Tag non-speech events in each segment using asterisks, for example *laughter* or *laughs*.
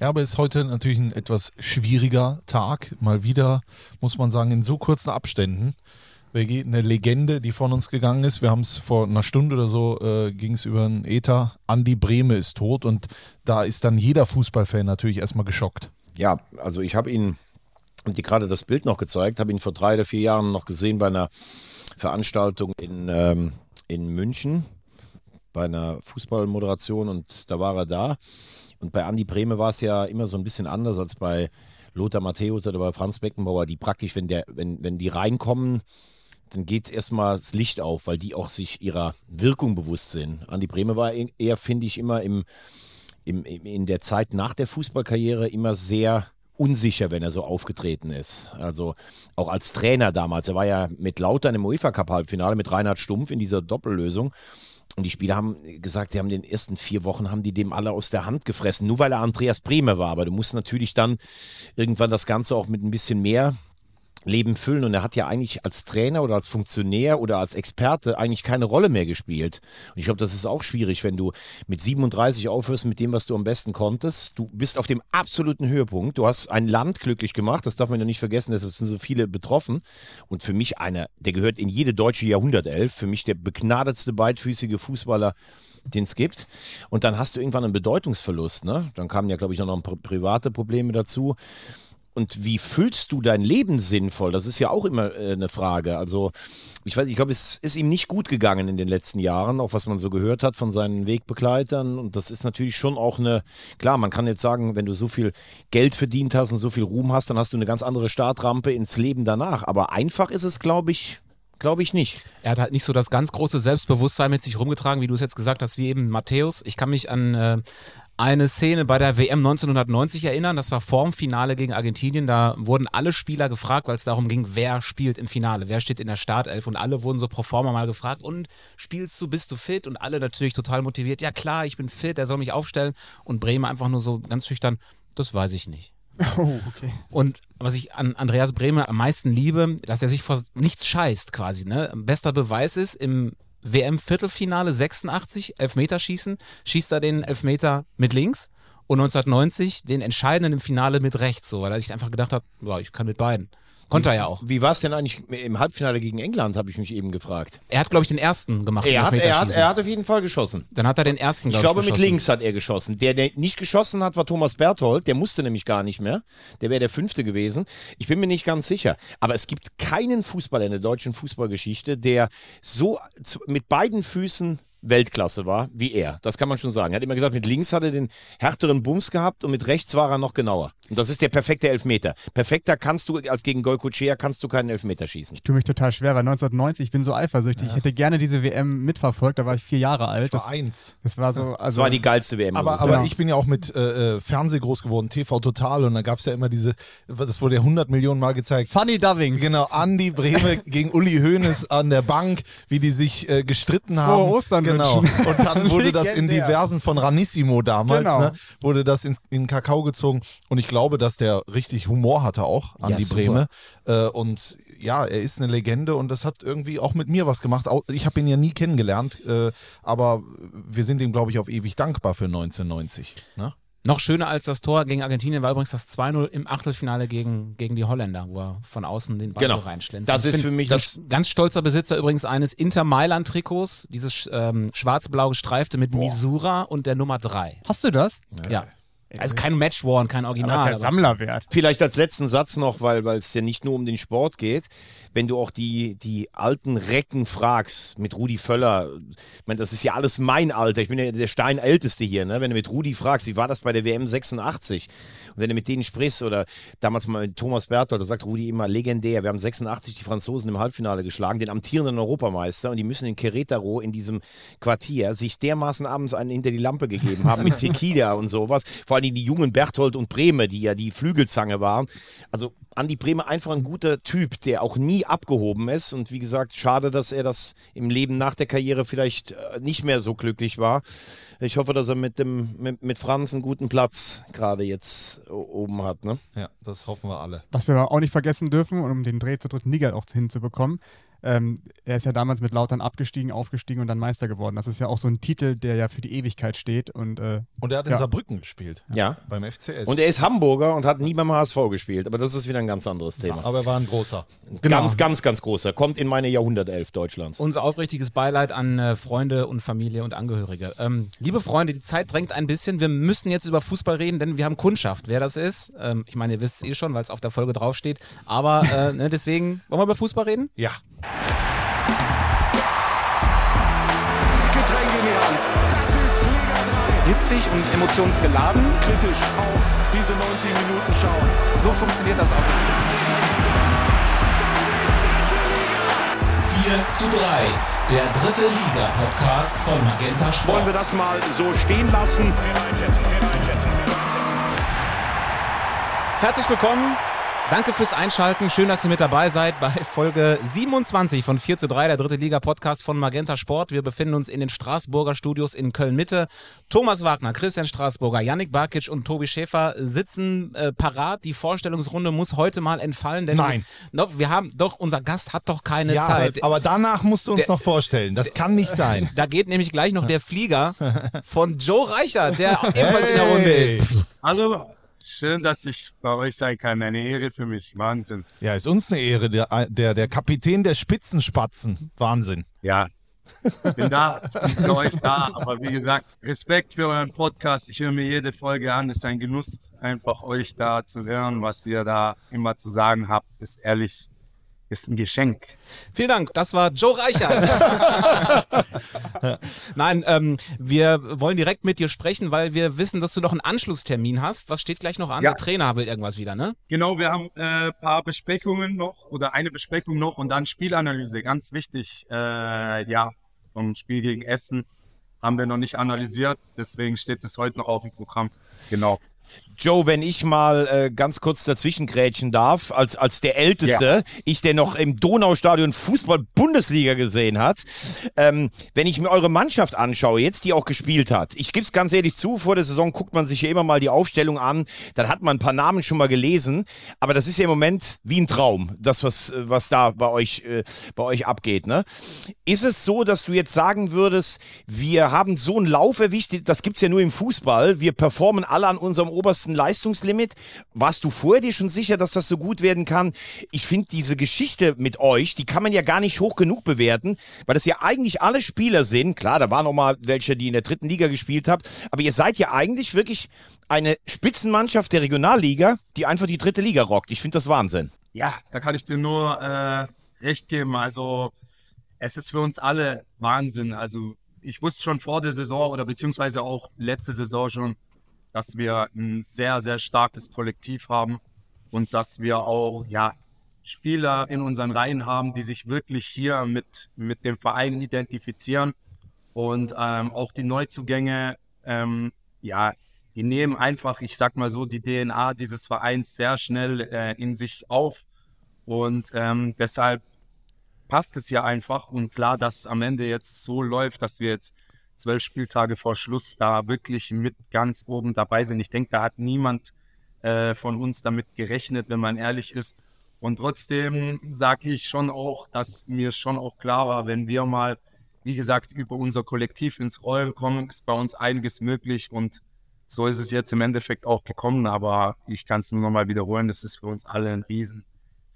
Ja, aber es ist heute natürlich ein etwas schwieriger Tag. Mal wieder, muss man sagen, in so kurzen Abständen. Eine Legende, die von uns gegangen ist. Wir haben es vor einer Stunde oder so, äh, ging es über einen Ether. Andi Brehme ist tot und da ist dann jeder Fußballfan natürlich erstmal geschockt. Ja, also ich habe ihn, die gerade das Bild noch gezeigt, habe ihn vor drei oder vier Jahren noch gesehen bei einer Veranstaltung in, ähm, in München, bei einer Fußballmoderation und da war er da. Und bei Andi Brehme war es ja immer so ein bisschen anders als bei Lothar Matthäus oder bei Franz Beckenbauer, die praktisch, wenn, der, wenn, wenn die reinkommen, dann geht erstmal das Licht auf, weil die auch sich ihrer Wirkung bewusst sind. Andi Brehme war e-, eher, finde ich, immer im, im, in der Zeit nach der Fußballkarriere immer sehr unsicher, wenn er so aufgetreten ist. Also auch als Trainer damals. Er war ja mit Lautern im UEFA Cup Halbfinale mit Reinhard Stumpf in dieser Doppellösung. Und die Spieler haben gesagt, sie haben den ersten vier Wochen haben die dem alle aus der Hand gefressen, nur weil er Andreas Bremer war. Aber du musst natürlich dann irgendwann das Ganze auch mit ein bisschen mehr Leben füllen. Und er hat ja eigentlich als Trainer oder als Funktionär oder als Experte eigentlich keine Rolle mehr gespielt. Und ich glaube, das ist auch schwierig, wenn du mit 37 aufhörst mit dem, was du am besten konntest. Du bist auf dem absoluten Höhepunkt. Du hast ein Land glücklich gemacht. Das darf man ja nicht vergessen. Deshalb sind so viele betroffen. Und für mich einer, der gehört in jede deutsche Jahrhundertelf. Für mich der begnadetste beidfüßige Fußballer den es gibt. Und dann hast du irgendwann einen Bedeutungsverlust. Ne? Dann kamen ja, glaube ich, noch private Probleme dazu. Und wie füllst du dein Leben sinnvoll? Das ist ja auch immer äh, eine Frage. Also, ich weiß, ich glaube, es ist ihm nicht gut gegangen in den letzten Jahren, auch was man so gehört hat von seinen Wegbegleitern. Und das ist natürlich schon auch eine, klar, man kann jetzt sagen, wenn du so viel Geld verdient hast und so viel Ruhm hast, dann hast du eine ganz andere Startrampe ins Leben danach. Aber einfach ist es, glaube ich, Glaube ich nicht. Er hat halt nicht so das ganz große Selbstbewusstsein mit sich rumgetragen, wie du es jetzt gesagt hast, wie eben Matthäus. Ich kann mich an äh, eine Szene bei der WM 1990 erinnern. Das war vorm Finale gegen Argentinien. Da wurden alle Spieler gefragt, weil es darum ging, wer spielt im Finale, wer steht in der Startelf. Und alle wurden so pro forma mal gefragt. Und spielst du, bist du fit? Und alle natürlich total motiviert. Ja klar, ich bin fit, er soll mich aufstellen. Und Bremen einfach nur so ganz schüchtern, das weiß ich nicht. Oh, okay. Und was ich an Andreas Bremer am meisten liebe, dass er sich vor nichts scheißt quasi. Ne? Bester Beweis ist, im WM-Viertelfinale 86, Elfmeterschießen, schießt er den Elfmeter mit links und 1990 den entscheidenden im Finale mit rechts, so, weil er sich einfach gedacht hat, ja, ich kann mit beiden. Konnte er ja auch. Wie war es denn eigentlich im Halbfinale gegen England, habe ich mich eben gefragt. Er hat, glaube ich, den ersten gemacht. Er hat, er, hat, er hat auf jeden Fall geschossen. Dann hat er den ersten, glaub Ich glaube, mit links hat er geschossen. Der, der nicht geschossen hat, war Thomas Berthold. Der musste nämlich gar nicht mehr. Der wäre der fünfte gewesen. Ich bin mir nicht ganz sicher. Aber es gibt keinen Fußballer in der deutschen Fußballgeschichte, der so mit beiden Füßen Weltklasse war, wie er. Das kann man schon sagen. Er hat immer gesagt, mit links hat er den härteren Bums gehabt und mit rechts war er noch genauer. Und das ist der perfekte Elfmeter. Perfekter kannst du, als gegen Goikuchea kannst du keinen Elfmeter schießen. Ich tue mich total schwer, weil 1990, ich bin so eifersüchtig. Ja. Ich hätte gerne diese WM mitverfolgt, da war ich vier Jahre alt. Ich war das, eins. Das war so. Also, das war die geilste WM. Aber, aber ich bin ja auch mit äh, äh Fernseh groß geworden, TV Total, und da gab es ja immer diese, das wurde ja 100 Millionen Mal gezeigt. Funny Dubbings. Genau, Andi Brehme *laughs* gegen Uli Hoeneß an der Bank, wie die sich äh, gestritten haben. Vor Ostern Genau. Und dann wurde das in diversen von Ranissimo damals, genau. ne, wurde das in, in Kakao gezogen. Und ich glaube, dass der richtig Humor hatte auch an ja, die Breme. Äh, und ja, er ist eine Legende und das hat irgendwie auch mit mir was gemacht. Ich habe ihn ja nie kennengelernt, äh, aber wir sind ihm, glaube ich, auf ewig dankbar für 1990. Ne? Noch schöner als das Tor gegen Argentinien war übrigens das 2-0 im Achtelfinale gegen, gegen die Holländer, wo er von außen den Ball genau. reinschlänzt. Das ist für mich das ganz stolzer Besitzer übrigens eines Inter Mailand Trikots, dieses ähm, schwarz-blau gestreifte mit Boah. Misura und der Nummer 3. Hast du das? Ja. ja. Also kein Match War kein Original. Aber ist ja Sammlerwert. Vielleicht als letzten Satz noch, weil es ja nicht nur um den Sport geht. Wenn du auch die, die alten Recken fragst, mit Rudi Völler, ich meine, das ist ja alles mein Alter. Ich bin ja der Steinälteste hier. Ne? Wenn du mit Rudi fragst, wie war das bei der WM 86? Und wenn du mit denen sprichst oder damals mal mit Thomas Berthold, da sagt Rudi immer legendär, wir haben 86 die Franzosen im Halbfinale geschlagen, den amtierenden Europameister und die müssen in Querétaro in diesem Quartier sich dermaßen abends einen hinter die Lampe gegeben haben mit *laughs* Tequila und sowas. Vor vor allem die jungen Berthold und Breme, die ja die Flügelzange waren. Also Andi Breme einfach ein guter Typ, der auch nie abgehoben ist. Und wie gesagt, schade, dass er das im Leben nach der Karriere vielleicht äh, nicht mehr so glücklich war. Ich hoffe, dass er mit, dem, mit, mit Franz einen guten Platz gerade jetzt oben hat. Ne? Ja, das hoffen wir alle. Was wir auch nicht vergessen dürfen, um den Dreh zu dritten Liga auch hinzubekommen, ähm, er ist ja damals mit Lautern abgestiegen, aufgestiegen und dann Meister geworden. Das ist ja auch so ein Titel, der ja für die Ewigkeit steht. Und, äh, und er hat in ja. Saarbrücken gespielt. Ja. Beim FCS. Und er ist Hamburger und hat nie beim HSV gespielt. Aber das ist wieder ein ganz anderes Thema. Ja, aber er war ein großer. Genau. Ganz, ganz, ganz großer. Kommt in meine Jahrhundertelf Deutschlands. Unser aufrichtiges Beileid an äh, Freunde und Familie und Angehörige. Ähm, liebe Freunde, die Zeit drängt ein bisschen. Wir müssen jetzt über Fußball reden, denn wir haben Kundschaft. Wer das ist, ähm, ich meine, ihr wisst es eh schon, weil es auf der Folge draufsteht. Aber äh, ne, deswegen, wollen wir über Fußball reden? Ja. Getränke in die Hand. Das ist Liga 3. Hitzig und emotionsgeladen. Kritisch auf diese 90 Minuten schauen. So funktioniert das auch. 4 zu 3. Der dritte Liga-Podcast von Magenta Sport. Wollen wir das mal so stehen lassen? Herzlich willkommen Danke fürs Einschalten. Schön, dass ihr mit dabei seid bei Folge 27 von 4 zu 3, der dritte Liga-Podcast von Magenta Sport. Wir befinden uns in den Straßburger Studios in Köln-Mitte. Thomas Wagner, Christian Straßburger, Yannick Barkic und Tobi Schäfer sitzen äh, parat. Die Vorstellungsrunde muss heute mal entfallen, denn Nein. Noch, wir haben doch, unser Gast hat doch keine ja, Zeit. Aber danach musst du uns der, noch vorstellen. Das kann nicht sein. *laughs* Da geht nämlich gleich noch der Flieger von Joe Reicher, der *laughs* ebenfalls hey. in der Runde ist. Hallo, Schön, dass ich bei euch sein kann. Eine Ehre für mich. Wahnsinn. Ja, ist uns eine Ehre. Der, der, der Kapitän der Spitzenspatzen. Wahnsinn. Ja, bin da, ich bin für euch da. Aber wie gesagt, Respekt für euren Podcast. Ich höre mir jede Folge an. Es ist ein Genuss, einfach euch da zu hören, was ihr da immer zu sagen habt. Ist ehrlich ist ein Geschenk. Vielen Dank, das war Joe Reicher. *laughs* *laughs* Nein, ähm, wir wollen direkt mit dir sprechen, weil wir wissen, dass du noch einen Anschlusstermin hast. Was steht gleich noch an? Ja. Der Trainer will irgendwas wieder, ne? Genau, wir haben ein äh, paar Besprechungen noch oder eine Besprechung noch und dann Spielanalyse. Ganz wichtig, äh, ja, vom Spiel gegen Essen haben wir noch nicht analysiert, deswegen steht es heute noch auf dem Programm. Genau. Joe, wenn ich mal äh, ganz kurz dazwischen grätschen darf, als, als der Älteste, ja. ich, der noch im Donaustadion Fußball-Bundesliga gesehen hat, ähm, wenn ich mir eure Mannschaft anschaue, jetzt die auch gespielt hat, ich gebe es ganz ehrlich zu, vor der Saison guckt man sich ja immer mal die Aufstellung an, dann hat man ein paar Namen schon mal gelesen, aber das ist ja im Moment wie ein Traum, das, was, was da bei euch, äh, bei euch abgeht. Ne? Ist es so, dass du jetzt sagen würdest, wir haben so einen Lauf erwischt, das gibt es ja nur im Fußball, wir performen alle an unserem obersten Leistungslimit. Warst du vorher dir schon sicher, dass das so gut werden kann? Ich finde diese Geschichte mit euch, die kann man ja gar nicht hoch genug bewerten, weil das ja eigentlich alle Spieler sind. Klar, da waren noch mal welche, die in der dritten Liga gespielt habt, aber ihr seid ja eigentlich wirklich eine Spitzenmannschaft der Regionalliga, die einfach die dritte Liga rockt. Ich finde das Wahnsinn. Ja, da kann ich dir nur äh, recht geben. Also es ist für uns alle Wahnsinn. Also ich wusste schon vor der Saison oder beziehungsweise auch letzte Saison schon, dass wir ein sehr, sehr starkes Kollektiv haben und dass wir auch ja, Spieler in unseren Reihen haben, die sich wirklich hier mit, mit dem Verein identifizieren. Und ähm, auch die Neuzugänge, ähm, ja, die nehmen einfach, ich sag mal so, die DNA dieses Vereins sehr schnell äh, in sich auf. Und ähm, deshalb passt es ja einfach. Und klar, dass am Ende jetzt so läuft, dass wir jetzt zwölf Spieltage vor Schluss da wirklich mit ganz oben dabei sind. Ich denke, da hat niemand äh, von uns damit gerechnet, wenn man ehrlich ist. Und trotzdem sage ich schon auch, dass mir schon auch klar war, wenn wir mal, wie gesagt, über unser Kollektiv ins Rollen kommen, ist bei uns einiges möglich und so ist es jetzt im Endeffekt auch gekommen. Aber ich kann es nur nochmal wiederholen, das ist für uns alle ein riesen,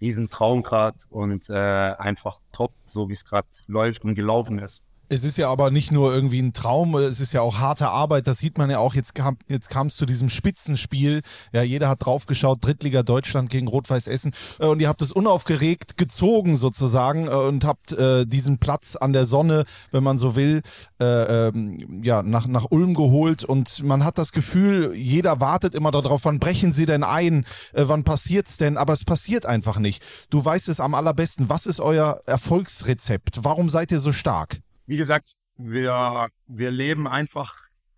riesen Traum gerade und äh, einfach top, so wie es gerade läuft und gelaufen ist. Es ist ja aber nicht nur irgendwie ein Traum, es ist ja auch harte Arbeit. Das sieht man ja auch. Jetzt kam jetzt kam es zu diesem Spitzenspiel. Ja, jeder hat draufgeschaut. Drittliga Deutschland gegen Rot-Weiß Essen. Äh, und ihr habt es unaufgeregt gezogen sozusagen äh, und habt äh, diesen Platz an der Sonne, wenn man so will, äh, ähm, ja nach nach Ulm geholt. Und man hat das Gefühl, jeder wartet immer darauf, wann brechen sie denn ein, äh, wann passiert's denn? Aber es passiert einfach nicht. Du weißt es am allerbesten. Was ist euer Erfolgsrezept? Warum seid ihr so stark? Wie gesagt, wir, wir leben einfach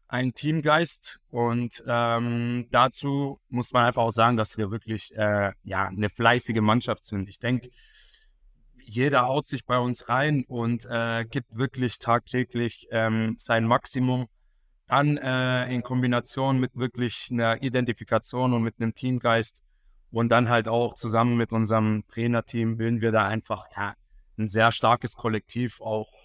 einen Teamgeist und ähm, dazu muss man einfach auch sagen, dass wir wirklich äh, ja eine fleißige Mannschaft sind. Ich denke, jeder haut sich bei uns rein und äh, gibt wirklich tagtäglich ähm, sein Maximum. Dann äh, in Kombination mit wirklich einer Identifikation und mit einem Teamgeist und dann halt auch zusammen mit unserem Trainerteam bilden wir da einfach ja ein sehr starkes Kollektiv auch.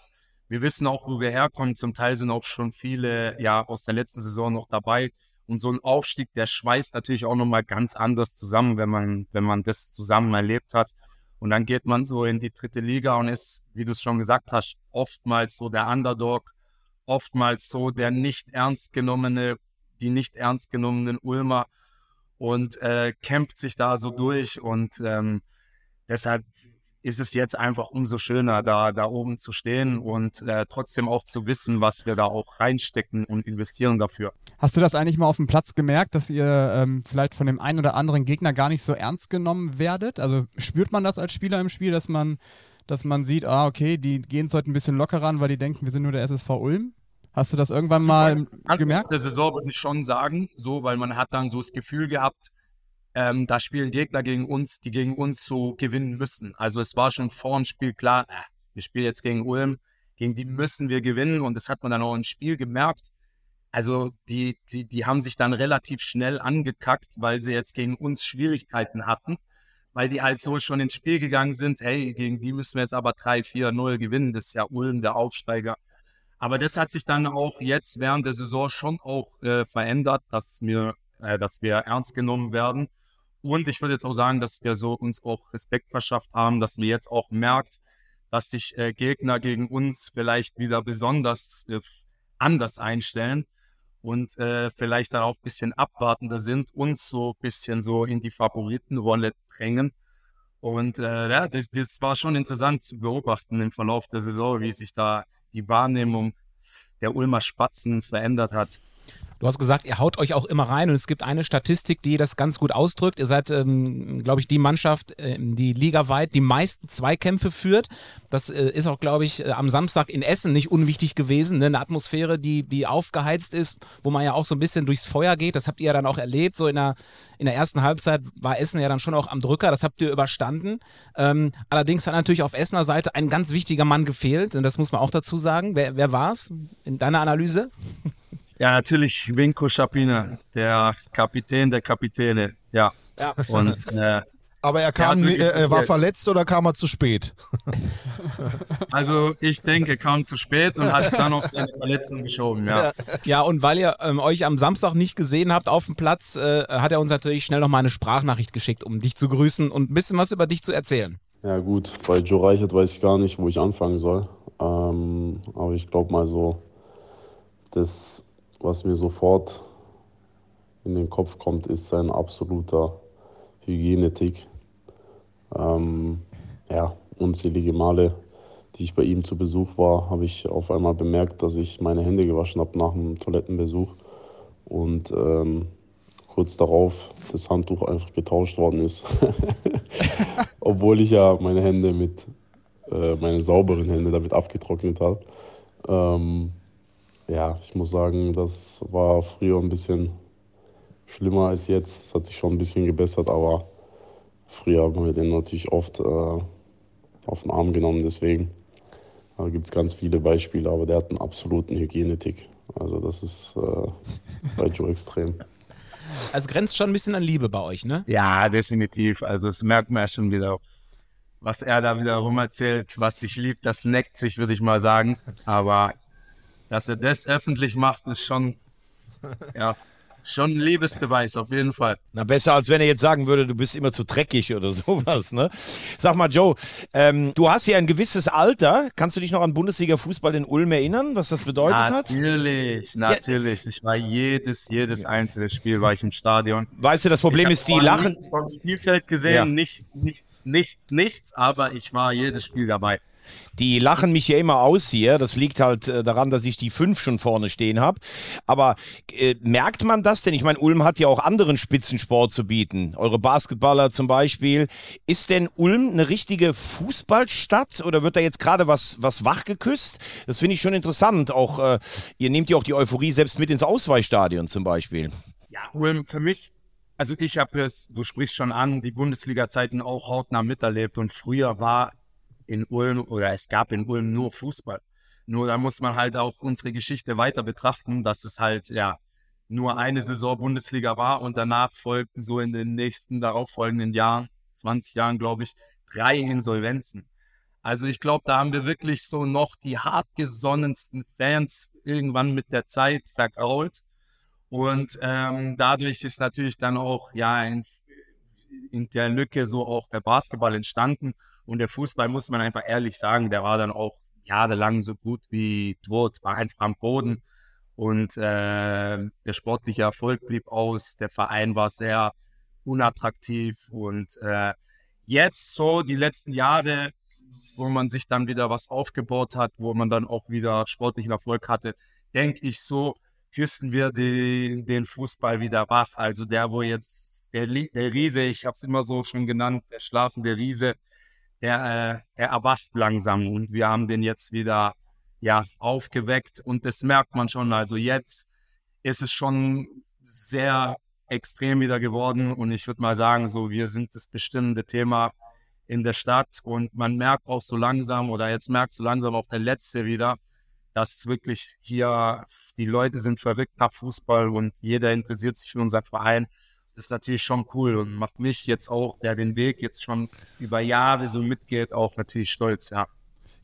Wir wissen auch, wo wir herkommen. Zum Teil sind auch schon viele ja aus der letzten Saison noch dabei. Und so ein Aufstieg, der schweißt natürlich auch nochmal ganz anders zusammen, wenn man, wenn man das zusammen erlebt hat. Und dann geht man so in die dritte Liga und ist, wie du es schon gesagt hast, oftmals so der Underdog, oftmals so der nicht ernst genommene, die nicht ernst genommenen Ulmer und äh, kämpft sich da so durch. Und ähm, deshalb ist es jetzt einfach umso schöner, da, da oben zu stehen und äh, trotzdem auch zu wissen, was wir da auch reinstecken und investieren dafür. Hast du das eigentlich mal auf dem Platz gemerkt, dass ihr ähm, vielleicht von dem einen oder anderen Gegner gar nicht so ernst genommen werdet? Also spürt man das als Spieler im Spiel, dass man, dass man sieht, ah, okay, die gehen es heute ein bisschen locker ran, weil die denken, wir sind nur der SSV Ulm? Hast du das irgendwann mal gemerkt? der Saison würde ich schon sagen, so, weil man hat dann so das Gefühl gehabt, ähm, da spielen Gegner gegen uns, die gegen uns so gewinnen müssen. Also es war schon vor dem Spiel klar, äh, wir spielen jetzt gegen Ulm, gegen die müssen wir gewinnen und das hat man dann auch im Spiel gemerkt. Also die, die, die haben sich dann relativ schnell angekackt, weil sie jetzt gegen uns Schwierigkeiten hatten, weil die halt so schon ins Spiel gegangen sind, hey, gegen die müssen wir jetzt aber 3-4-0 gewinnen, das ist ja Ulm, der Aufsteiger. Aber das hat sich dann auch jetzt während der Saison schon auch äh, verändert, dass wir, äh, dass wir ernst genommen werden und ich würde jetzt auch sagen, dass wir so uns auch Respekt verschafft haben, dass man jetzt auch merkt, dass sich äh, Gegner gegen uns vielleicht wieder besonders äh, anders einstellen und äh, vielleicht dann auch ein bisschen abwartender sind, uns so ein bisschen so in die Favoritenrolle drängen. Und äh, ja, das, das war schon interessant zu beobachten im Verlauf der Saison, wie sich da die Wahrnehmung der Ulmer Spatzen verändert hat. Du hast gesagt, ihr haut euch auch immer rein und es gibt eine Statistik, die das ganz gut ausdrückt. Ihr seid, ähm, glaube ich, die Mannschaft, äh, die ligaweit die meisten Zweikämpfe führt. Das äh, ist auch, glaube ich, äh, am Samstag in Essen nicht unwichtig gewesen. Ne? Eine Atmosphäre, die, die aufgeheizt ist, wo man ja auch so ein bisschen durchs Feuer geht. Das habt ihr ja dann auch erlebt. So in der, in der ersten Halbzeit war Essen ja dann schon auch am Drücker. Das habt ihr überstanden. Ähm, allerdings hat natürlich auf Essener Seite ein ganz wichtiger Mann gefehlt. Und das muss man auch dazu sagen. Wer, wer war es in deiner Analyse? Ja, natürlich Winko Schapina, der Kapitän der Kapitäne. Ja. ja. Und, äh, Aber er kam, er, er war verletzt oder kam er zu spät? *laughs* Also ich denke, er kam zu spät und hat dann auf seine Verletzung geschoben, ja. Ja, und weil ihr ähm, euch am Samstag nicht gesehen habt auf dem Platz, äh, hat er uns natürlich schnell nochmal eine Sprachnachricht geschickt, um dich zu grüßen und ein bisschen was über dich zu erzählen. Ja gut, bei Joe Reichert weiß ich gar nicht, wo ich anfangen soll. Ähm, aber ich glaube mal so, das was mir sofort in den Kopf kommt, ist sein absoluter Hygienetick. Ähm, ja, unzählige Male, die ich bei ihm zu Besuch war, habe ich auf einmal bemerkt, dass ich meine Hände gewaschen habe nach einem Toilettenbesuch und ähm, kurz darauf das Handtuch einfach getauscht worden ist. *laughs* Obwohl ich ja meine Hände mit, äh, meine sauberen Hände damit abgetrocknet habe. Ähm, ja, ich muss sagen, das war früher ein bisschen schlimmer als jetzt. Es hat sich schon ein bisschen gebessert, aber früher haben wir den natürlich oft äh, auf den Arm genommen. Deswegen da gibt es ganz viele Beispiele, aber der hat einen absoluten Hygienetick. Also das ist äh, bei Joe *laughs* extrem. Also grenzt schon ein bisschen an Liebe bei euch, ne? Ja, definitiv. Also das merkt man ja schon wieder, was er da wieder rum erzählt, was sich liebt, das neckt sich, würde ich mal sagen. Aber dass er das öffentlich macht, ist schon, ja, schon ein Liebesbeweis, auf jeden Fall. Na, besser als wenn er jetzt sagen würde, du bist immer zu dreckig oder *laughs* sowas, ne? Sag mal, Joe, ähm, du hast ja ein gewisses Alter. Kannst du dich noch an Bundesliga-Fußball in Ulm erinnern, was das bedeutet natürlich, hat? Natürlich, natürlich. Ja. Ich war jedes, jedes einzelne Spiel war ich im Stadion. Weißt du, das Problem ist, die lachen. Nichts vom Spielfeld gesehen, ja. nicht, nichts, nichts, nichts, aber ich war jedes Spiel dabei. Die lachen mich ja immer aus hier. Das liegt halt äh, daran, dass ich die fünf schon vorne stehen habe. Aber äh, merkt man das denn? Ich meine, Ulm hat ja auch anderen Spitzensport zu bieten. Eure Basketballer zum Beispiel. Ist denn Ulm eine richtige Fußballstadt oder wird da jetzt gerade was, was wachgeküsst? Das finde ich schon interessant. Auch äh, ihr nehmt ja auch die Euphorie selbst mit ins Ausweichstadion zum Beispiel. Ja, Ulm für mich also ich habe es, du sprichst schon an, die Bundesliga-Zeiten auch hautnah miterlebt und früher war in Ulm oder es gab in Ulm nur Fußball. Nur da muss man halt auch unsere Geschichte weiter betrachten, dass es halt ja nur eine Saison Bundesliga war und danach folgten so in den nächsten darauffolgenden Jahren, 20 Jahren glaube ich, drei Insolvenzen. Also ich glaube, da haben wir wirklich so noch die hartgesonnensten Fans irgendwann mit der Zeit vergrault. Und ähm, dadurch ist natürlich dann auch ja in, in der Lücke so auch der Basketball entstanden. Und der Fußball, muss man einfach ehrlich sagen, der war dann auch jahrelang so gut wie tot, war einfach am Boden. Und äh, der sportliche Erfolg blieb aus, der Verein war sehr unattraktiv. Und äh, jetzt so die letzten Jahre, wo man sich dann wieder was aufgebaut hat, wo man dann auch wieder sportlichen Erfolg hatte, denke ich so, küssen wir die, den Fußball wieder wach. Also der, wo jetzt der, der Riese, ich habe es immer so schon genannt, der schlafende Riese, der, äh, er erwacht langsam und wir haben den jetzt wieder ja aufgeweckt und das merkt man schon. Also jetzt ist es schon sehr extrem wieder geworden und ich würde mal sagen, so wir sind das bestimmende Thema in der Stadt und man merkt auch so langsam oder jetzt merkt so langsam auch der Letzte wieder, dass wirklich hier die Leute sind verrückt nach Fußball und jeder interessiert sich für unseren Verein ist natürlich schon cool und macht mich jetzt auch, der den Weg jetzt schon über Jahre so mitgeht, auch natürlich stolz, ja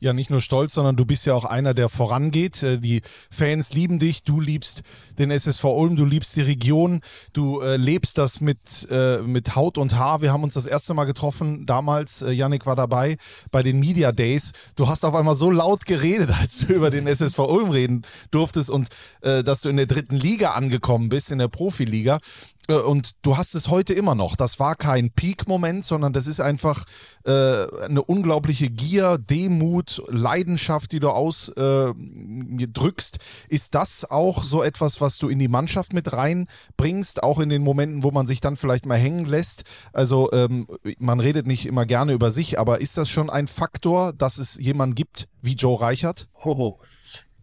ja nicht nur stolz, sondern du bist ja auch einer, der vorangeht. Äh, die Fans lieben dich, du liebst den SSV Ulm, du liebst die Region, du äh, lebst das mit, äh, mit Haut und Haar. Wir haben uns das erste Mal getroffen, damals, äh, Yannick war dabei, bei den Media Days. Du hast auf einmal so laut geredet, *laughs* als du über den SSV Ulm reden durftest und äh, dass du in der dritten Liga angekommen bist, in der Profiliga. Äh, und du hast es heute immer noch. Das war kein Peak-Moment, sondern das ist einfach äh, eine unglaubliche Gier, Demut, Leidenschaft, die du ausdrückst. Äh, ist das auch so etwas, was du in die Mannschaft mit reinbringst, auch in den Momenten, wo man sich dann vielleicht mal hängen lässt? Also ähm, man redet nicht immer gerne über sich, aber ist das schon ein Faktor, dass es jemanden gibt wie Joe Reichert? Hoho.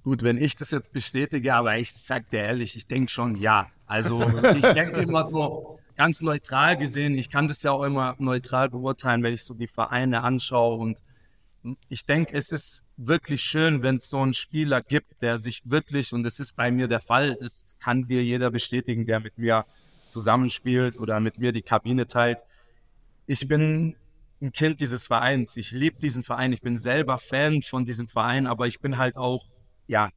Gut, wenn ich das jetzt bestätige, aber ich sag dir ehrlich, ich denke schon ja. Also *laughs* ich denke immer so ganz neutral gesehen, ich kann das ja auch immer neutral beurteilen, wenn ich so die Vereine anschaue und ich denke, es ist wirklich schön, wenn es so einen Spieler gibt, der sich wirklich, und das ist bei mir der Fall, das kann dir jeder bestätigen, der mit mir zusammenspielt oder mit mir die Kabine teilt. Ich bin ein Kind dieses Vereins. Ich liebe diesen Verein. Ich bin selber Fan von diesem Verein, aber ich bin halt auch, ja,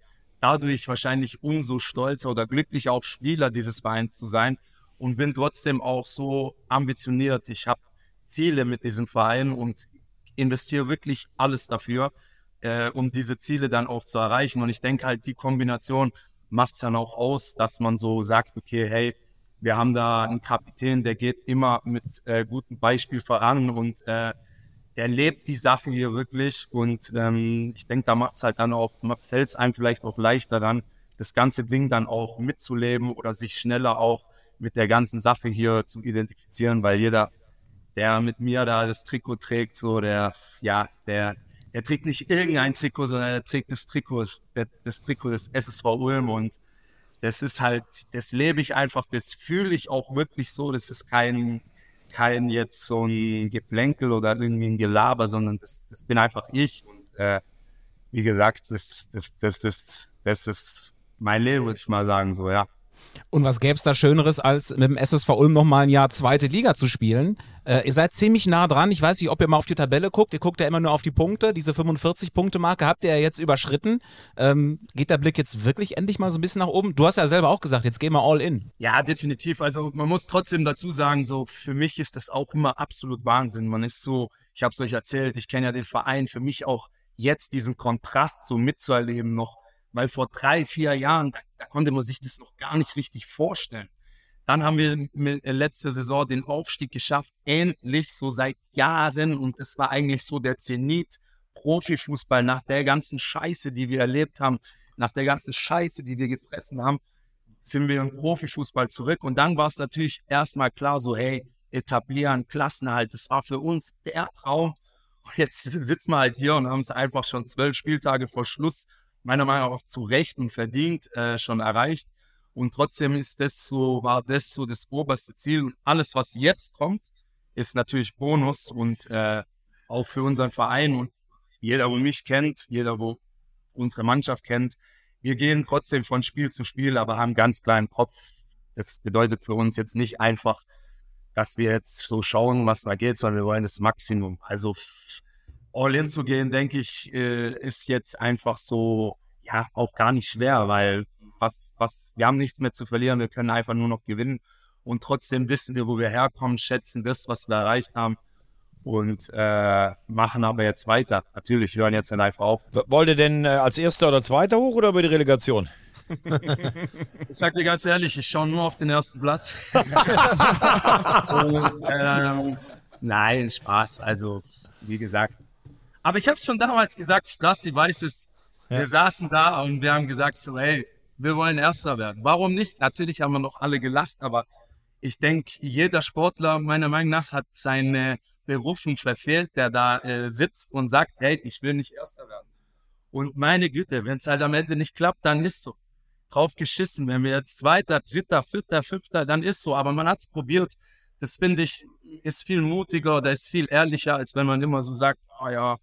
dadurch wahrscheinlich umso stolzer oder glücklicher auch Spieler dieses Vereins zu sein und bin trotzdem auch so ambitioniert. Ich habe Ziele mit diesem Verein und investiere wirklich alles dafür, äh, um diese Ziele dann auch zu erreichen. Und ich denke halt, die Kombination macht es dann auch aus, dass man so sagt, okay, hey, wir haben da einen Kapitän, der geht immer mit äh, gutem Beispiel voran und äh, der lebt die Sache hier wirklich und ähm, ich denke, da macht es halt dann auch, fällt es einem vielleicht auch leichter dann, das ganze Ding dann auch mitzuleben oder sich schneller auch mit der ganzen Sache hier zu identifizieren, weil jeder, der mit mir da das Trikot trägt, so der, ja, der, der trägt nicht irgendein Trikot, sondern er trägt das Trikot, das, das Trikot des SSV Ulm und das ist halt, das lebe ich einfach, das fühle ich auch wirklich so, das ist kein, kein jetzt so ein Geplänkel oder irgendwie ein Gelaber, sondern das, das bin einfach ich. Und äh, wie gesagt, das, das, das, das, das ist mein Leben, würde ich mal sagen, so, ja. Und was gäbe es da Schöneres, als mit dem SSV Ulm nochmal ein Jahr zweite Liga zu spielen? Äh, ihr seid ziemlich nah dran. Ich weiß nicht, ob ihr mal auf die Tabelle guckt. Ihr guckt ja immer nur auf die Punkte. Diese 45-Punkte-Marke habt ihr ja jetzt überschritten. Ähm, geht der Blick jetzt wirklich endlich mal so ein bisschen nach oben? Du hast ja selber auch gesagt, jetzt gehen wir all in. Ja, definitiv. Also man muss trotzdem dazu sagen, so für mich ist das auch immer absolut Wahnsinn. Man ist so, ich habe es euch erzählt, ich kenne ja den Verein. Für mich auch jetzt diesen Kontrast so mitzuerleben noch weil vor drei, vier Jahren, da, da konnte man sich das noch gar nicht richtig vorstellen. Dann haben wir mit, äh, letzte Saison den Aufstieg geschafft, endlich so seit Jahren. Und es war eigentlich so der Zenit Profifußball nach der ganzen Scheiße, die wir erlebt haben, nach der ganzen Scheiße, die wir gefressen haben, sind wir im Profifußball zurück. Und dann war es natürlich erstmal klar, so, hey, etablieren, Klassenhalt, das war für uns der Traum. Und jetzt sitzen wir halt hier und haben es einfach schon zwölf Spieltage vor Schluss meiner Meinung nach auch zu Recht und verdient äh, schon erreicht. Und trotzdem ist das so, war das so das oberste Ziel. Und alles, was jetzt kommt, ist natürlich Bonus und äh, auch für unseren Verein und jeder, wo mich kennt, jeder, wo unsere Mannschaft kennt, wir gehen trotzdem von Spiel zu Spiel, aber haben ganz kleinen Kopf. Das bedeutet für uns jetzt nicht einfach, dass wir jetzt so schauen, was mal geht, sondern wir wollen das Maximum. Also all in zu gehen, denke ich, äh, ist jetzt einfach so, ja, auch gar nicht schwer, weil was, was, wir haben nichts mehr zu verlieren, wir können einfach nur noch gewinnen und trotzdem wissen wir, wo wir herkommen, schätzen das, was wir erreicht haben und äh, machen aber jetzt weiter. Natürlich hören jetzt nicht einfach auf. Wollt ihr denn äh, als Erster oder Zweiter hoch oder über die Relegation? *laughs* ich sag dir ganz ehrlich, ich schaue nur auf den ersten Platz. *laughs* und, ähm, nein, Spaß. Also, wie gesagt. Aber ich habe schon damals gesagt, Strassi weiß es. Ja. Wir saßen da und wir haben gesagt so, hey, wir wollen Erster werden. Warum nicht? Natürlich haben wir noch alle gelacht, aber ich denke, jeder Sportler meiner Meinung nach hat seine Berufung verfehlt, der da äh, sitzt und sagt, hey, ich will nicht Erster werden. Und meine Güte, wenn es halt am Ende nicht klappt, dann ist so. Drauf geschissen. Wenn wir jetzt Zweiter, Dritter, Vierter, Fünfter, dann ist so. Aber man hat es probiert. Das finde ich, ist viel mutiger oder ist viel ehrlicher, als wenn man immer so sagt, ah oh ja,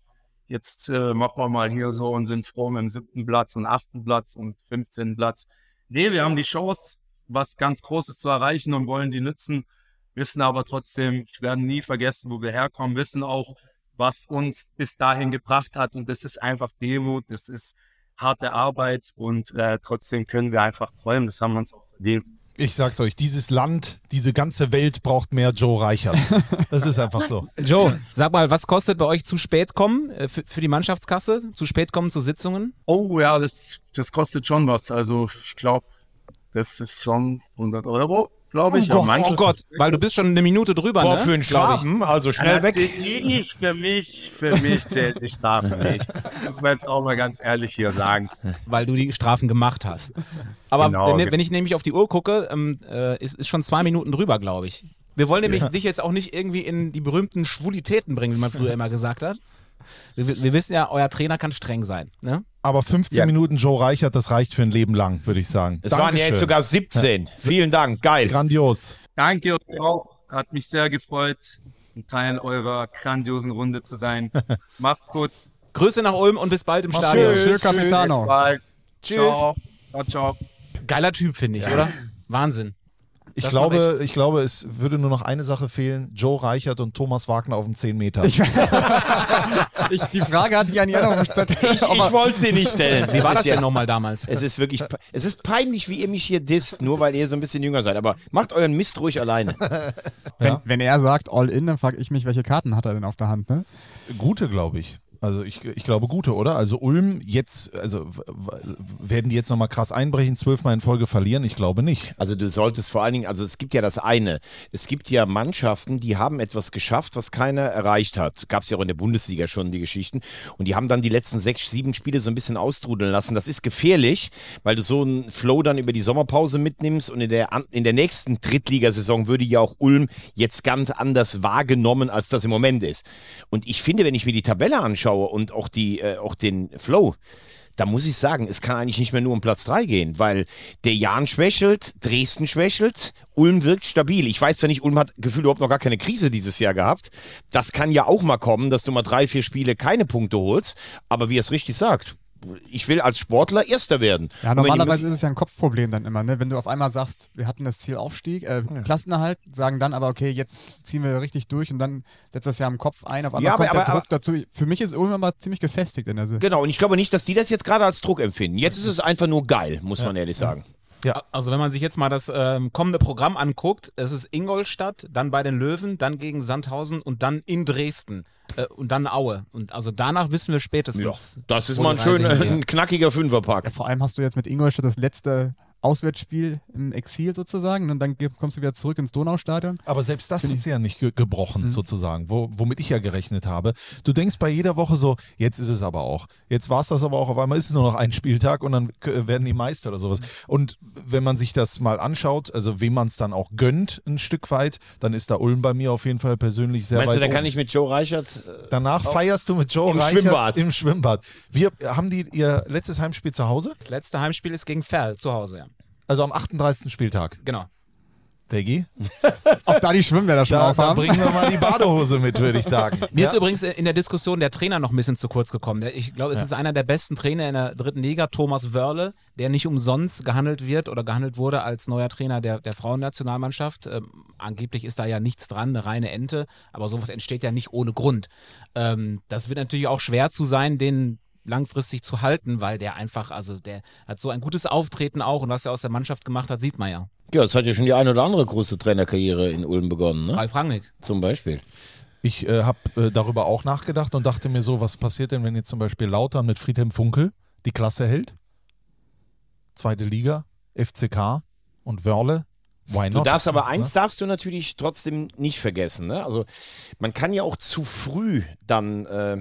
jetzt äh, machen wir mal hier so und sind froh mit dem siebten Platz und achten Platz und 15. Platz. Nee, wir haben die Chance, was ganz Großes zu erreichen und wollen die nützen, wissen aber trotzdem, werden nie vergessen, wo wir herkommen, wissen auch, was uns bis dahin gebracht hat und das ist einfach Demut, das ist harte Arbeit und äh, trotzdem können wir einfach träumen, das haben wir uns auch verdient. Ich sag's euch, dieses Land, diese ganze Welt braucht mehr Joe Reichert. Das ist einfach so. Joe, sag mal, was kostet bei euch zu spät kommen äh, für, für, die Mannschaftskasse? Zu spät kommen zu Sitzungen? Oh ja, das, das kostet schon was. Also ich glaube, das ist schon 100 Euro glaube ich. Oh Gott, oh Gott, weil du bist schon eine Minute drüber, Boah, ne? für einen Schwaben, also schnell weg. Ich, für mich, für mich zählt die Strafe nicht. Das muss man jetzt auch mal ganz ehrlich hier sagen. Weil du die Strafen gemacht hast. Aber genau, wenn, wenn, ich nämlich auf die Uhr gucke, ähm, äh, ist, ist schon zwei Minuten drüber, glaube ich. Wir wollen nämlich ja. dich jetzt auch nicht irgendwie in die berühmten Schwulitäten bringen, wie man früher immer gesagt hat. Wir, wir, wissen ja, euer Trainer kann streng sein. Ne? Aber 15 ja. Minuten Joe Reichert, das reicht für ein Leben lang, würde ich sagen. Es Dankeschön. waren ja jetzt sogar 17. Ja. Vielen Dank, geil. Grandios. Danke auch. Hat mich sehr gefreut, ein Teil eurer grandiosen Runde zu sein. *laughs* Macht's gut. Grüße nach Ulm und bis bald im Mach's Stadion. Tschüss, Tschüss Capitano. Bis bald. Tschüss. Ciao. Ciao, ciao. Geiler Typ, finde ich, ja. oder? Wahnsinn. Ich glaube, ich glaube, es würde nur noch eine Sache fehlen: Joe Reichert und Thomas Wagner auf dem 10 Meter. Ich, *laughs* ich, die Frage hatte ich an Jan noch gestellt. Ich, ich wollte sie nicht stellen. Wie war das ja, denn nochmal damals? Es ist wirklich, es ist peinlich, wie ihr mich hier disst, nur weil ihr so ein bisschen jünger seid. Aber macht euren Mist ruhig alleine. Wenn, ja. wenn er sagt All In, dann frage ich mich, welche Karten hat er denn auf der Hand? Ne? Gute, glaube ich. Also ich, ich glaube gute, oder? Also Ulm jetzt, also werden die jetzt nochmal krass einbrechen, zwölfmal in Folge verlieren? Ich glaube nicht. Also du solltest vor allen Dingen, also es gibt ja das eine, es gibt ja Mannschaften, die haben etwas geschafft, was keiner erreicht hat. Gab es ja auch in der Bundesliga schon die Geschichten. Und die haben dann die letzten sechs, sieben Spiele so ein bisschen austrudeln lassen. Das ist gefährlich, weil du so einen Flow dann über die Sommerpause mitnimmst und in der, in der nächsten Drittligasaison würde ja auch Ulm jetzt ganz anders wahrgenommen, als das im Moment ist. Und ich finde, wenn ich mir die Tabelle anschaue, anschaue und auch, die, äh, auch den Flow, da muss ich sagen, es kann eigentlich nicht mehr nur um Platz 3 gehen, weil der Jan schwächelt, Dresden schwächelt, Ulm wirkt stabil. Ich weiß zwar nicht, Ulm hat gefühlt überhaupt noch gar keine Krise dieses Jahr gehabt. Das kann ja auch mal kommen, dass du mal drei, vier Spiele keine Punkte holst, aber wie er es richtig sagt, ich will als Sportler Erster werden. Ja, normalerweise ist es ja ein Kopfproblem dann immer, ne? Wenn du auf einmal sagst, wir hatten das Ziel Aufstieg, äh, ja. Klassenerhalt, sagen dann aber, okay, jetzt ziehen wir richtig durch und dann setzt das ja im Kopf ein, auf einmal ja, aber, kommt der aber, Druck dazu. Für mich ist Ulm immer ziemlich gefestigt in der Saison. Genau, und ich glaube nicht, dass die das jetzt gerade als Druck empfinden. Jetzt ist es einfach nur geil, muss ja. man ehrlich sagen. Ja, also wenn man sich jetzt mal das ähm, kommende Programm anguckt, es ist Ingolstadt, dann bei den Löwen, dann gegen Sandhausen und dann in Dresden äh, und dann Aue. Und also danach wissen wir spätestens. Ja, das ist mal ein schöner, ein knackiger Fünferpack. Ja, vor allem hast du jetzt mit Ingolstadt das letzte Auswärtsspiel im Exil sozusagen und dann kommst du wieder zurück ins Donaustadion. Aber selbst das hat sie ja nicht ge gebrochen mhm. sozusagen, wo, womit ich ja gerechnet habe. Du denkst bei jeder Woche so, jetzt ist es aber auch. Jetzt war es das aber auch, auf einmal ist es nur noch ein Spieltag und dann werden die Meister oder sowas. Und wenn man sich das mal anschaut, also wem man es dann auch gönnt ein Stück weit, dann ist da Ulm bei mir auf jeden Fall persönlich sehr Meinst weit du, da kann ich mit Joe Reichert äh, Danach feierst du mit Joe im Reichert Schwimmbad. im Schwimmbad. Wir haben die ihr letztes Heimspiel zu Hause? Das letzte Heimspiel ist gegen Ferl zu Hause, ja. Also am 38. Spieltag. Genau. Peggy? *laughs* Ob da die Schwimmbäder schon Da, auf da haben? bringen wir mal die Badehose mit, würde ich sagen. *laughs* Mir Ja? ist übrigens in der Diskussion der Trainer noch ein bisschen zu kurz gekommen. Ich glaube, es ist einer der besten Trainer in der dritten Liga, Thomas Wörle, der nicht umsonst gehandelt wird oder gehandelt wurde als neuer Trainer der, der Frauennationalmannschaft. Ähm, angeblich ist da ja nichts dran, eine reine Ente, aber sowas entsteht ja nicht ohne Grund. Ähm, das wird natürlich auch schwer zu sein, den langfristig zu halten, weil der einfach, also der hat so ein gutes Auftreten auch und was er aus der Mannschaft gemacht hat, sieht man ja. Ja, es hat ja schon die eine oder andere große Trainerkarriere in Ulm begonnen, ne? Ralf Rangnick. Zum Beispiel. Ich äh, habe äh, darüber auch nachgedacht und dachte mir so, was passiert denn, wenn jetzt zum Beispiel Lautern mit Friedhelm Funkel die Klasse hält? Zweite Liga, FCK und Wörle. Why Du not? darfst aber eins Ne? darfst du natürlich trotzdem nicht vergessen. Ne? Also man kann ja auch zu früh dann äh,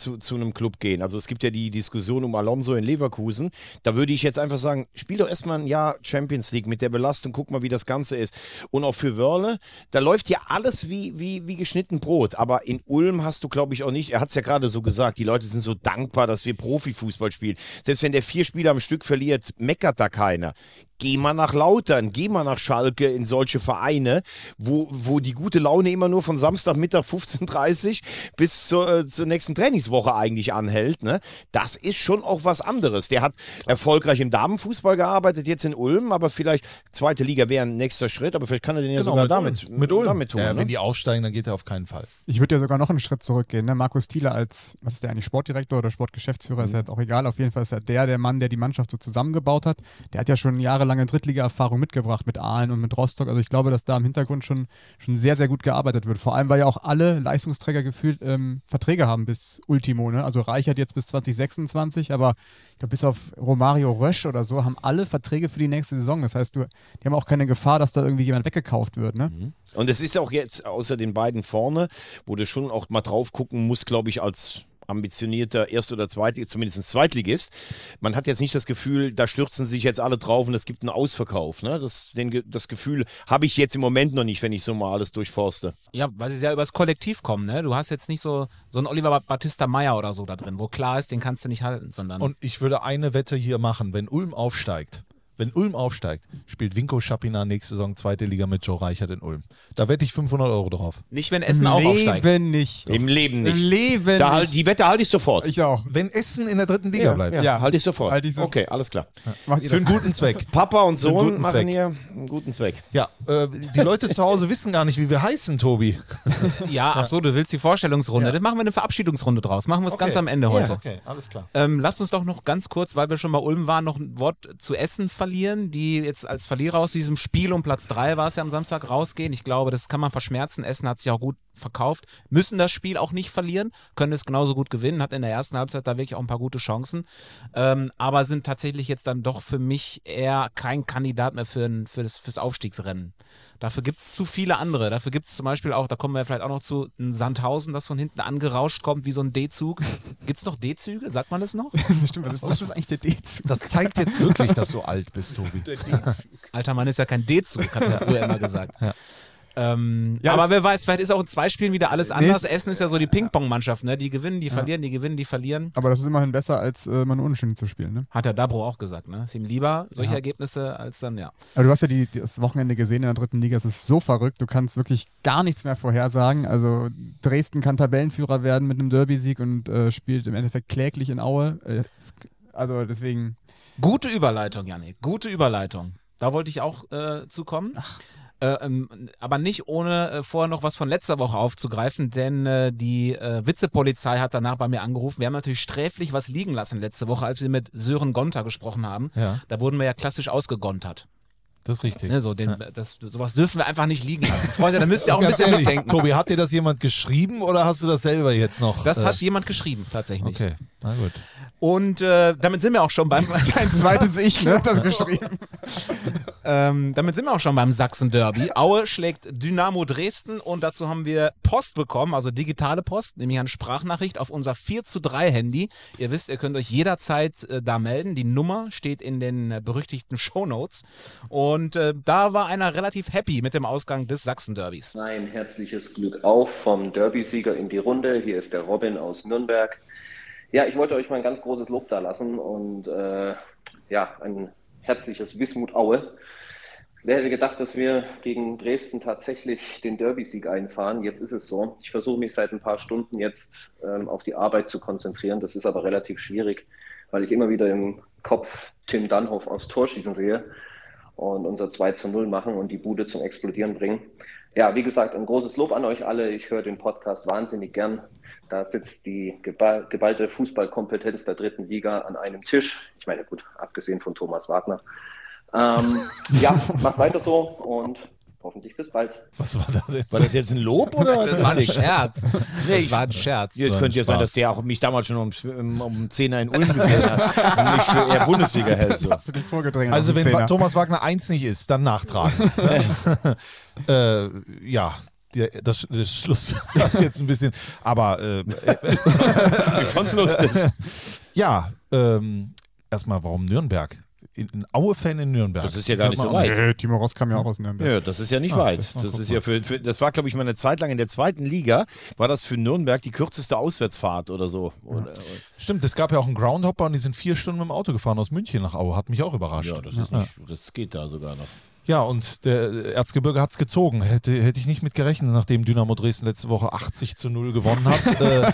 zu, zu einem Club gehen. Also es gibt ja die Diskussion um Alonso in Leverkusen. Da würde ich jetzt einfach sagen, spiel doch erstmal ein Jahr Champions League mit der Belastung, guck mal, wie das Ganze ist. Und auch für Wörle, da läuft ja alles wie, wie, wie geschnitten Brot. Aber in Ulm hast du, glaube ich, auch nicht, er hat es ja gerade so gesagt, die Leute sind so dankbar, dass wir Profifußball spielen. Selbst wenn der vier Spiele am Stück verliert, meckert da keiner. Geh mal nach Lautern, geh mal nach Schalke in solche Vereine, wo, wo die gute Laune immer nur von Samstagmittag 15.30 Uhr bis zur, äh, zur nächsten Trainingswoche eigentlich anhält. Ne? Das ist schon auch was anderes. Der hat erfolgreich im Damenfußball gearbeitet, jetzt in Ulm, aber vielleicht zweite Liga wäre ein nächster Schritt, aber vielleicht kann er den ja Genau, sogar mit damit, Ulm. Mit Ulm. damit tun. ja, ne? Wenn die aufsteigen, dann geht er auf keinen Fall. Ich würde ja sogar noch einen Schritt zurückgehen. Ne? Markus Thiele als, was ist der eigentlich, Sportdirektor oder Sportgeschäftsführer, ist ja jetzt auch egal. Auf jeden Fall ist er der, der Mann, der die Mannschaft so zusammengebaut hat. Der hat ja schon jahrelange Drittliga-Erfahrung mitgebracht mit Aalen und mit Rostock. Also ich glaube, dass da im Hintergrund schon, schon sehr, sehr gut gearbeitet wird. Vor allem, weil ja auch alle Leistungsträger gefühlt ähm, Verträge haben bis Ultimo. Ne? Also Reichert jetzt bis 2026, aber ich glaube, bis auf Romario Rösch oder so haben alle Verträge für die nächste Saison. Das heißt, du, die haben auch keine Gefahr, dass da irgendwie jemand weggekauft wird. Ne? Und es ist auch jetzt außer den beiden vorne, wo du schon auch mal drauf gucken musst, glaube ich, als ambitionierter Erst- oder Zweitligist, zumindest Zweitligist. Man hat jetzt nicht das Gefühl, da stürzen sich jetzt alle drauf und es gibt einen Ausverkauf. Ne? Das, den, das Gefühl habe ich jetzt im Moment noch nicht, wenn ich so mal alles durchforste. Ja, weil sie ja übers Kollektiv kommen, ne? Du hast jetzt nicht so, so einen Oliver Battista Meyer oder so da drin, wo klar ist, den kannst du nicht halten, sondern. Und ich würde eine Wette hier machen, wenn Ulm aufsteigt, wenn Ulm aufsteigt, spielt Winko Schapina nächste Saison zweite Liga mit Joe Reichert in Ulm. Da wette ich 500 Euro drauf. nicht, wenn Essen auch aufsteigt. Leben nicht. Im Leben nicht. Im Leben Da, halt- nicht. die Wette halte ich sofort. Ich auch. Wenn Essen in der dritten Liga ja, bleibt. ja, Ja. halte ich sofort. Halte ich so- Okay, alles klar. Ihr Für einen guten Zweck. *laughs* Papa und Sohn guten machen Zweck. hier einen guten Zweck. Ja, äh, die Leute zu Hause wissen gar nicht, wie wir heißen, Tobi. *laughs* Ja, ach so, du willst die Vorstellungsrunde. Ja. Dann machen wir eine Verabschiedungsrunde draus. Machen wir es Okay. ganz am Ende heute. Okay, alles klar. Ähm, lasst uns doch noch ganz kurz, weil wir schon bei Ulm waren, noch ein Wort zu Essen verlieren, die jetzt als Verlierer aus diesem Spiel um Platz 3 war es ja am Samstag rausgehen. Ich glaube, das kann man verschmerzen. Essen hat sich auch gut verkauft, müssen das Spiel auch nicht verlieren, können es genauso gut gewinnen, hat in der ersten Halbzeit da wirklich auch ein paar gute Chancen, ähm, aber sind tatsächlich jetzt dann doch für mich eher kein Kandidat mehr für, ein, für das, fürs Aufstiegsrennen. Dafür gibt es zu viele andere. Dafür gibt es zum Beispiel auch, da kommen wir vielleicht auch noch zu, ein Sandhausen, das von hinten angerauscht kommt, wie so ein D-Zug. Gibt es noch D-Züge? Sagt man das noch? *laughs* Bestimmt, was was ist eigentlich der D-Zug? Das zeigt jetzt wirklich, dass du alt bist, Tobi. *laughs* Alter Mann ist ja kein D-Zug, hat er früher immer gesagt. Ja. Ähm, Ja, aber wer weiß, vielleicht ist auch in zwei Spielen wieder alles Nee, anders. es- Essen ist ja so die Ping-Pong-Mannschaft, ne? Die gewinnen, die verlieren, die gewinnen, die verlieren. Aber das ist immerhin besser, als äh, mal nur unentschieden zu spielen. Ne? Hat der Dabro auch gesagt, ne? Ist ihm lieber solche Ja. Ergebnisse als dann, ja. Aber du hast ja die, die, das Wochenende gesehen in der dritten Liga. Es ist so verrückt. Du kannst wirklich gar nichts mehr vorhersagen. Also Dresden kann Tabellenführer werden mit einem Derby-Sieg und äh, spielt im Endeffekt kläglich in Aue. Äh, also deswegen. Gute Überleitung, Janik. Gute Überleitung. Da wollte ich auch äh, zukommen. Äh, ähm, aber nicht ohne äh, vorher noch was von letzter Woche aufzugreifen, denn äh, die äh, Witzepolizei hat danach bei mir angerufen. Wir haben natürlich sträflich was liegen lassen letzte Woche, als wir mit Sören Gonter gesprochen haben. Ja. Da wurden wir ja klassisch ausgegontert. Das ist richtig. Ne, so den, das, sowas dürfen wir einfach nicht liegen lassen. Freunde, da müsst ihr auch ein bisschen ehrlich, mitdenken. Tobi, hat dir das jemand geschrieben oder hast du das selber jetzt noch? Das äh, hat jemand geschrieben, tatsächlich. Okay, na gut. Und äh, damit sind wir auch schon beim. *laughs* Ein zweites Ich, ne? Das geschrieben. *laughs* Ähm, damit sind wir auch schon beim Sachsen-Derby. Aue schlägt Dynamo Dresden und dazu haben wir Post bekommen, also digitale Post, nämlich eine Sprachnachricht auf unser 4 zu 3 Handy. Ihr wisst, ihr könnt euch jederzeit äh, da melden. Die Nummer steht in den äh, berüchtigten Shownotes. Und äh, da war einer relativ happy mit dem Ausgang des Sachsen-Derbys. Ein herzliches Glück auf vom Derby-Sieger in die Runde. Hier ist der Robin aus Nürnberg. Ja, ich wollte euch mal ein ganz großes Lob da lassen und äh, ja, ein herzliches Wismut Aue. Wer hätte gedacht, dass wir gegen Dresden tatsächlich den Derby-Sieg einfahren? Jetzt ist es so. Ich versuche mich seit ein paar Stunden jetzt ähm, auf die Arbeit zu konzentrieren. Das ist aber relativ schwierig, weil ich immer wieder im Kopf Tim Dunhoff aufs Tor schießen sehe und unser 2 zu 0 machen und die Bude zum Explodieren bringen. Ja, wie gesagt, ein großes Lob an euch alle. Ich höre den Podcast wahnsinnig gern. Da sitzt die geballte Fußballkompetenz der dritten Liga an einem Tisch. Ich meine, gut, abgesehen von Thomas Wagner. Ähm, ja, macht weiter so und hoffentlich bis bald. Was war da denn? War das jetzt ein Lob oder? Das war ein Scherz. Nee, das war ein Scherz. Es könnte ja sein, dass der auch mich damals schon um, um Zehner in Ulm gesehen hat und mich für eher Bundesliga hält. So. *laughs* Hast du dich vorgedrängt? Also wenn Zehner. Thomas Wagner eins nicht ist, dann nachtragen. *laughs* äh, ja, der, das, das Schluss *laughs* jetzt ein bisschen, aber äh, ich fand's lustig. Ja, ähm, erstmal, warum Nürnberg? Ein Aue-Fan in Nürnberg. Das ist ja gar nicht so weit. Nee, Timo Ross kam ja auch aus Nürnberg. Ja, das ist ja nicht ah, weit. Das, das ist ja für, für, das war, glaube ich, mal eine Zeit lang in der zweiten Liga, war das für Nürnberg die kürzeste Auswärtsfahrt oder so. Oder, ja. Stimmt, es gab ja auch einen Groundhopper und die sind vier Stunden mit dem Auto gefahren aus München nach Aue. Hat mich auch überrascht. Ja, das, ist ja. Nicht, das geht da sogar noch. Ja, und der Erzgebirge hat es gezogen. Hätte, hätte ich nicht mit gerechnet, nachdem Dynamo Dresden letzte Woche 80 zu 0 gewonnen hat. *laughs* äh,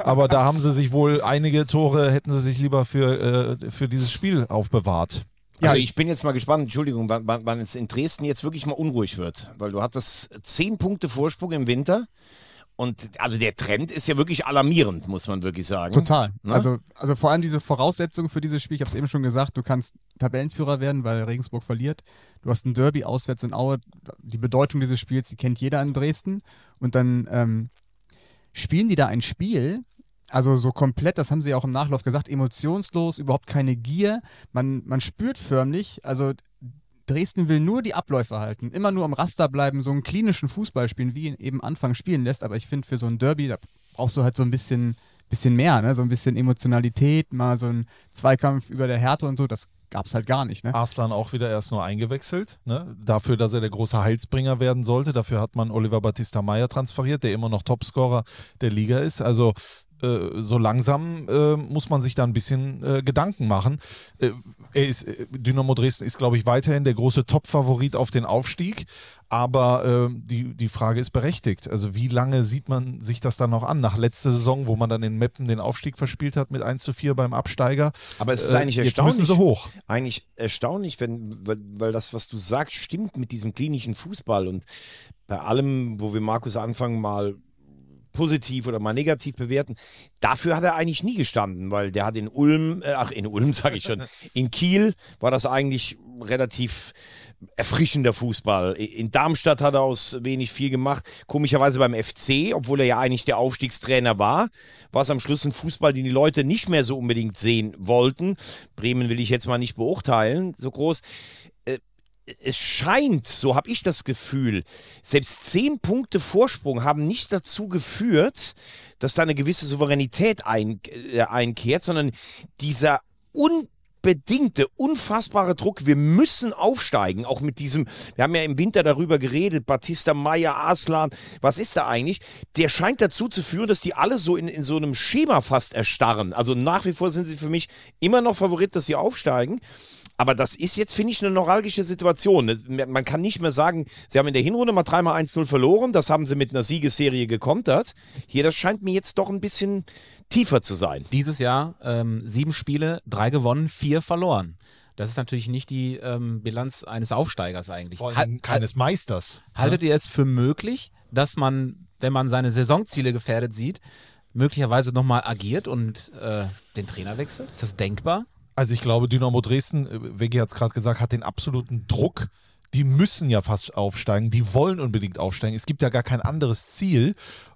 aber da haben sie sich wohl einige Tore, hätten sie sich lieber für, äh, für dieses Spiel aufbewahrt. Ja, also ich bin jetzt mal gespannt, Entschuldigung, wann, wann es in Dresden jetzt wirklich mal unruhig wird, weil du hattest zehn Punkte Vorsprung im Winter. Und also der Trend ist ja wirklich alarmierend, muss man wirklich sagen. Total. Ne? Also, also vor allem diese Voraussetzungen für dieses Spiel, ich habe es eben schon gesagt, du kannst Tabellenführer werden, weil Regensburg verliert. Du hast ein Derby auswärts in Aue. Die Bedeutung dieses Spiels, die kennt jeder in Dresden. Und dann ähm, spielen die da ein Spiel, also so komplett, das haben sie auch im Nachlauf gesagt, emotionslos, überhaupt keine Gier. Man, man spürt förmlich, also Dresden will nur die Abläufe halten, immer nur am Raster bleiben, so einen klinischen Fußball spielen, wie ihn eben Anfang spielen lässt. Aber ich finde, für so ein Derby, da brauchst du halt so ein bisschen, bisschen mehr, ne? so ein bisschen Emotionalität, mal so ein Zweikampf über der Härte und so. Das gab es halt gar nicht. Ne? Arslan auch wieder erst nur eingewechselt. Ne? Dafür, dass er der große Heilsbringer werden sollte. Dafür hat man Oliver Battista Meyer transferiert, der immer noch Topscorer der Liga ist. Also so langsam äh, muss man sich da ein bisschen äh, Gedanken machen. Äh, ist, äh, Dynamo Dresden ist, glaube ich, weiterhin der große Top-Favorit auf den Aufstieg. Aber die, die Frage ist berechtigt. Also wie lange sieht man sich das dann noch an? Nach letzter Saison, wo man dann in Meppen den Aufstieg verspielt hat mit 1 zu 4 beim Absteiger. Aber es ist eigentlich erstaunlich. Sie hoch. Eigentlich erstaunlich, wenn, weil, weil das, was du sagst, stimmt mit diesem klinischen Fußball. Und bei allem, wo wir Markus anfangen, mal positiv oder mal negativ bewerten. Dafür hat er eigentlich nie gestanden, weil der hat in Ulm, äh, ach in Ulm *laughs* sage ich schon, in Kiel war das eigentlich relativ erfrischender Fußball. In Darmstadt hat er aus wenig viel gemacht. Komischerweise beim FC, obwohl er ja eigentlich der Aufstiegstrainer war, war es am Schluss ein Fußball, den die Leute nicht mehr so unbedingt sehen wollten. Bremen will ich jetzt mal nicht beurteilen, so groß es scheint, so habe ich das Gefühl, selbst zehn Punkte Vorsprung haben nicht dazu geführt, dass da eine gewisse Souveränität ein, äh, einkehrt, sondern dieser unbedingte, unfassbare Druck, wir müssen aufsteigen, auch mit diesem, wir haben ja im Winter darüber geredet, Batista Meyer, Aslan, was ist da eigentlich? Der scheint dazu zu führen, dass die alle so in, in so einem Schema fast erstarren. Also nach wie vor sind sie für mich immer noch Favorit, dass sie aufsteigen. Aber das ist jetzt, finde ich, eine neuralgische Situation. Man kann nicht mehr sagen, sie haben in der Hinrunde mal dreimal 1-0 verloren, das haben sie mit einer Siegesserie gekontert. Hier, das scheint mir jetzt doch ein bisschen tiefer zu sein. Dieses Jahr ähm, sieben Spiele, drei gewonnen, vier verloren. Das ist natürlich nicht die ähm, Bilanz eines Aufsteigers eigentlich. Vor allem keines Meisters. Haltet ja? ihr es für möglich, dass man, wenn man seine Saisonziele gefährdet sieht, möglicherweise nochmal agiert und äh, den Trainer wechselt? Ist das denkbar? Also ich glaube, Dynamo Dresden, Vegi hat es gerade gesagt, hat den absoluten Druck. Die müssen ja fast aufsteigen, die wollen unbedingt aufsteigen. Es gibt ja gar kein anderes Ziel.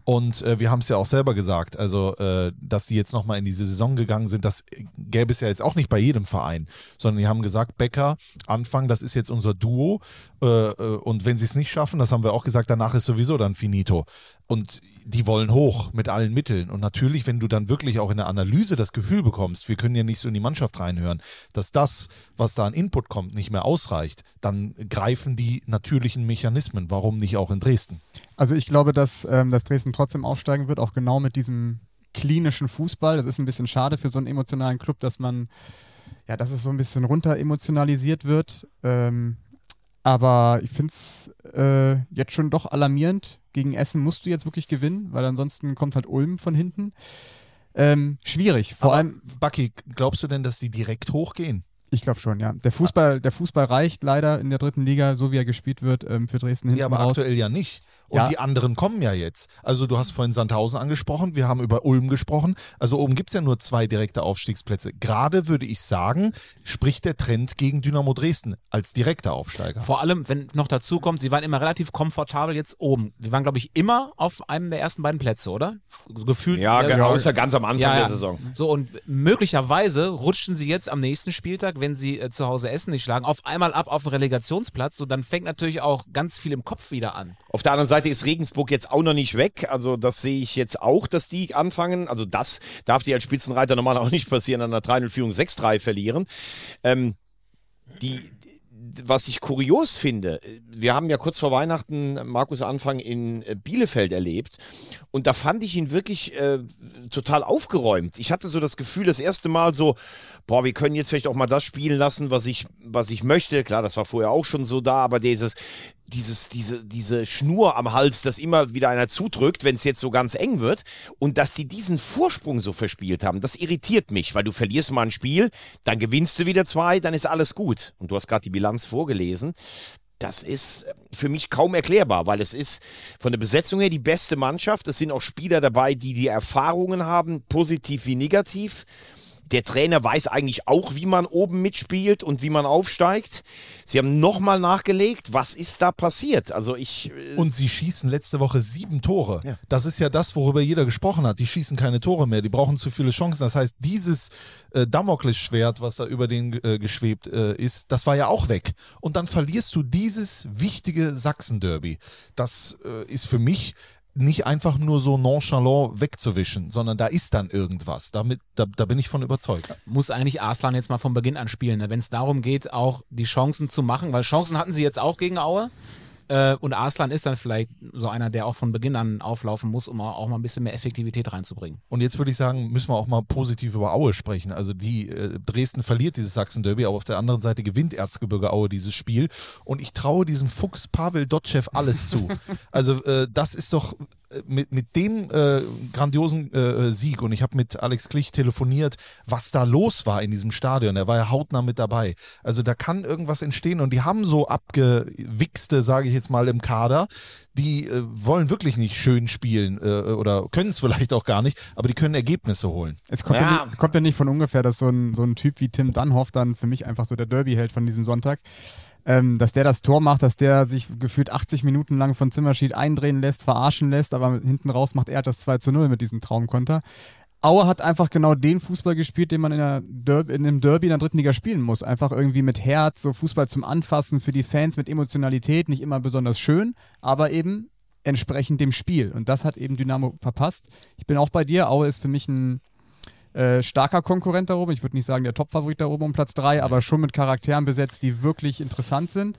Und äh, wir haben es ja auch selber gesagt, also äh, dass die jetzt nochmal in diese Saison gegangen sind, das gäbe es ja jetzt auch nicht bei jedem Verein, sondern die haben gesagt, Becker, Anfang, das ist jetzt unser Duo. Äh, äh und wenn sie es nicht schaffen, das haben wir auch gesagt, danach ist sowieso dann finito. Und die wollen hoch mit allen Mitteln. Und natürlich, wenn du dann wirklich auch in der Analyse das Gefühl bekommst, wir können ja nicht so in die Mannschaft reinhören, dass das, was da an Input kommt, nicht mehr ausreicht, dann greifen die natürlichen Mechanismen. Warum nicht auch in Dresden? Also ich glaube, dass, ähm, dass Dresden trotzdem aufsteigen wird, auch genau mit diesem klinischen Fußball. Das ist ein bisschen schade für so einen emotionalen Club, dass man, ja, dass es so ein bisschen runter emotionalisiert wird. Ähm, Aber ich finde es äh, jetzt schon doch alarmierend. Gegen Essen musst du jetzt wirklich gewinnen, weil ansonsten kommt halt Ulm von hinten. Ähm, schwierig. Vor Aber, allem. Bucky, glaubst du denn, dass die direkt hochgehen? Ich glaube schon, ja. Der Fußball, der Fußball reicht leider in der dritten Liga, so wie er gespielt wird, ähm, für Dresden hinten Ja, aber raus. aktuell ja nicht. Und Ja. die anderen kommen ja jetzt. Also du hast vorhin Sandhausen angesprochen, wir haben über Ulm gesprochen. Also oben gibt es ja nur zwei direkte Aufstiegsplätze. Gerade würde ich sagen, spricht der Trend gegen Dynamo Dresden als direkter Aufsteiger. Vor allem, wenn noch dazu kommt, sie waren immer relativ komfortabel jetzt oben. Sie waren, glaube ich, immer auf einem der ersten beiden Plätze, oder? Gefühlt. Ja, äh, ge- außer ganz am Anfang Ja, ja. der Saison. So, und möglicherweise rutschen sie jetzt am nächsten Spieltag, wenn sie äh, zu Hause Essen nicht schlagen, auf einmal ab auf den Relegationsplatz. Und dann fängt natürlich auch ganz viel im Kopf wieder an. Auf der anderen Seite ist Regensburg jetzt auch noch nicht weg. Also das sehe ich jetzt auch, dass die anfangen. Also das darf dir als Spitzenreiter normal auch nicht passieren, an der 3-0-Führung 6-3 verlieren. Ähm, die, was ich kurios finde, wir haben ja kurz vor Weihnachten Markus Anfang in Bielefeld erlebt und da fand ich ihn wirklich äh, total aufgeräumt. Ich hatte so das Gefühl, das erste Mal so, boah, wir können jetzt vielleicht auch mal das spielen lassen, was ich, was ich möchte. Klar, das war vorher auch schon so da, aber dieses, dieses, diese, diese Schnur am Hals, dass immer wieder einer zudrückt, wenn es jetzt so ganz eng wird und dass die diesen Vorsprung so verspielt haben, das irritiert mich, weil du verlierst mal ein Spiel, dann gewinnst du wieder zwei, dann ist alles gut. Und du hast gerade die Bilanz vorgelesen. Das ist für mich kaum erklärbar, weil es ist von der Besetzung her die beste Mannschaft. Es sind auch Spieler dabei, die die Erfahrungen haben, positiv wie negativ. Der Trainer weiß eigentlich auch, wie man oben mitspielt und wie man aufsteigt. Sie haben nochmal nachgelegt, was ist da passiert? Also ich. äh, Und sie schießen letzte Woche sieben Tore. Ja. Das ist ja das, worüber jeder gesprochen hat. Die schießen keine Tore mehr, die brauchen zu viele Chancen. Das heißt, dieses äh, Damoklesschwert, was da über den äh, geschwebt äh, ist, das war ja auch weg. Und dann verlierst du dieses wichtige Sachsen-Derby. Das äh, ist für mich nicht einfach nur so nonchalant wegzuwischen, sondern da ist dann irgendwas. Damit, da, da bin ich von überzeugt. Muss eigentlich Arslan jetzt mal von Beginn an spielen, ne? wenn es darum geht, auch die Chancen zu machen, weil Chancen hatten sie jetzt auch gegen Aue. Äh, und Arslan ist dann vielleicht so einer, der auch von Beginn an auflaufen muss, um auch mal ein bisschen mehr Effektivität reinzubringen. Und jetzt würde ich sagen, müssen wir auch mal positiv über Aue sprechen. Also die äh, Dresden verliert dieses Sachsen-Derby, aber auf der anderen Seite gewinnt Erzgebirge Aue dieses Spiel. Und ich traue diesem Fuchs Pavel Dotschew alles zu. *laughs* also äh, das ist doch mit, mit dem äh, grandiosen äh, Sieg und ich habe mit Alex Klich telefoniert, was da los war in diesem Stadion. Er war ja hautnah mit dabei. Also da kann irgendwas entstehen und die haben so abgewichste, sage ich jetzt mal, im Kader. Die äh, wollen wirklich nicht schön spielen äh, oder können es vielleicht auch gar nicht, aber die können Ergebnisse holen. Es kommt ja, Ja. nicht, kommt ja nicht von ungefähr, dass so ein, so ein Typ wie Tim Dunhoff dann für mich einfach so der Derby-Held von diesem Sonntag, ähm, dass der das Tor macht, dass der sich gefühlt 80 Minuten lang von Zimmerschied eindrehen lässt, verarschen lässt, aber hinten raus macht er das 2 zu 0 mit diesem Traumkonter. Aue hat einfach genau den Fußball gespielt, den man in, der Derby, in einem Derby in der dritten Liga spielen muss. Einfach irgendwie mit Herz, so Fußball zum Anfassen für die Fans, mit Emotionalität, nicht immer besonders schön, aber eben entsprechend dem Spiel. Und das hat eben Dynamo verpasst. Ich bin auch bei dir. Aue ist für mich ein äh, starker Konkurrent da oben. Ich würde nicht sagen der Topfavorit da oben um Platz 3, aber schon mit Charakteren besetzt, die wirklich interessant sind.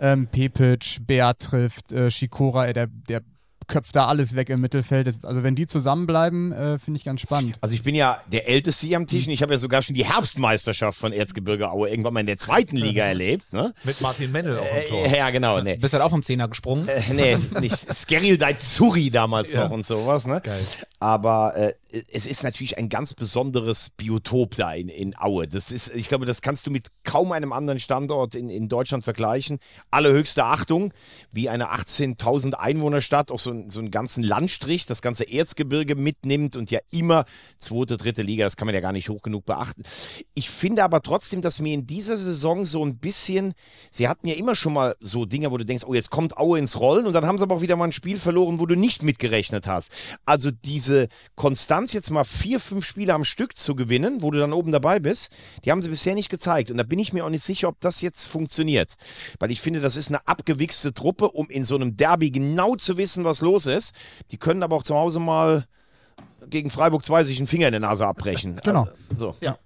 Ähm, Pepic, Bär trifft, äh, Shikora, äh, der, der köpft da alles weg im Mittelfeld. Also wenn die zusammenbleiben, äh, finde ich ganz spannend. Also ich bin ja der Älteste hier am Tisch und ich habe ja sogar schon die Herbstmeisterschaft von Erzgebirge Aue irgendwann mal in der zweiten Liga erlebt. Ne? Mit Martin Mendel auf dem Tor. Äh, ja, genau. Nee. Bist halt auch vom Zehner gesprungen? Äh, nee, nicht *laughs* Skeril Daizuri damals noch und sowas, ne? Geil. Aber äh, es ist natürlich ein ganz besonderes Biotop da in, in Aue. Das ist, ich glaube, das kannst du mit kaum einem anderen Standort in, in Deutschland vergleichen. Allerhöchste Achtung, wie eine 18.000 Einwohnerstadt auch so, so einen ganzen Landstrich, das ganze Erzgebirge mitnimmt und ja immer zweite, dritte Liga, das kann man ja gar nicht hoch genug beachten. Ich finde aber trotzdem, dass mir in dieser Saison so ein bisschen, sie hatten ja immer schon mal so Dinge, wo du denkst, oh, jetzt kommt Aue ins Rollen und dann haben sie aber auch wieder mal ein Spiel verloren, wo du nicht mitgerechnet hast. Also diese Konstanz, jetzt mal vier, fünf Spiele am Stück zu gewinnen, wo du dann oben dabei bist, die haben sie bisher nicht gezeigt. Und da bin ich mir auch nicht sicher, ob das jetzt funktioniert. Weil ich finde, das ist eine abgewichste Truppe, um in so einem Derby genau zu wissen, was los ist. Die können aber auch zu Hause mal gegen Freiburg 2 sich einen Finger in der Nase abbrechen. Genau. Also, so. Ja,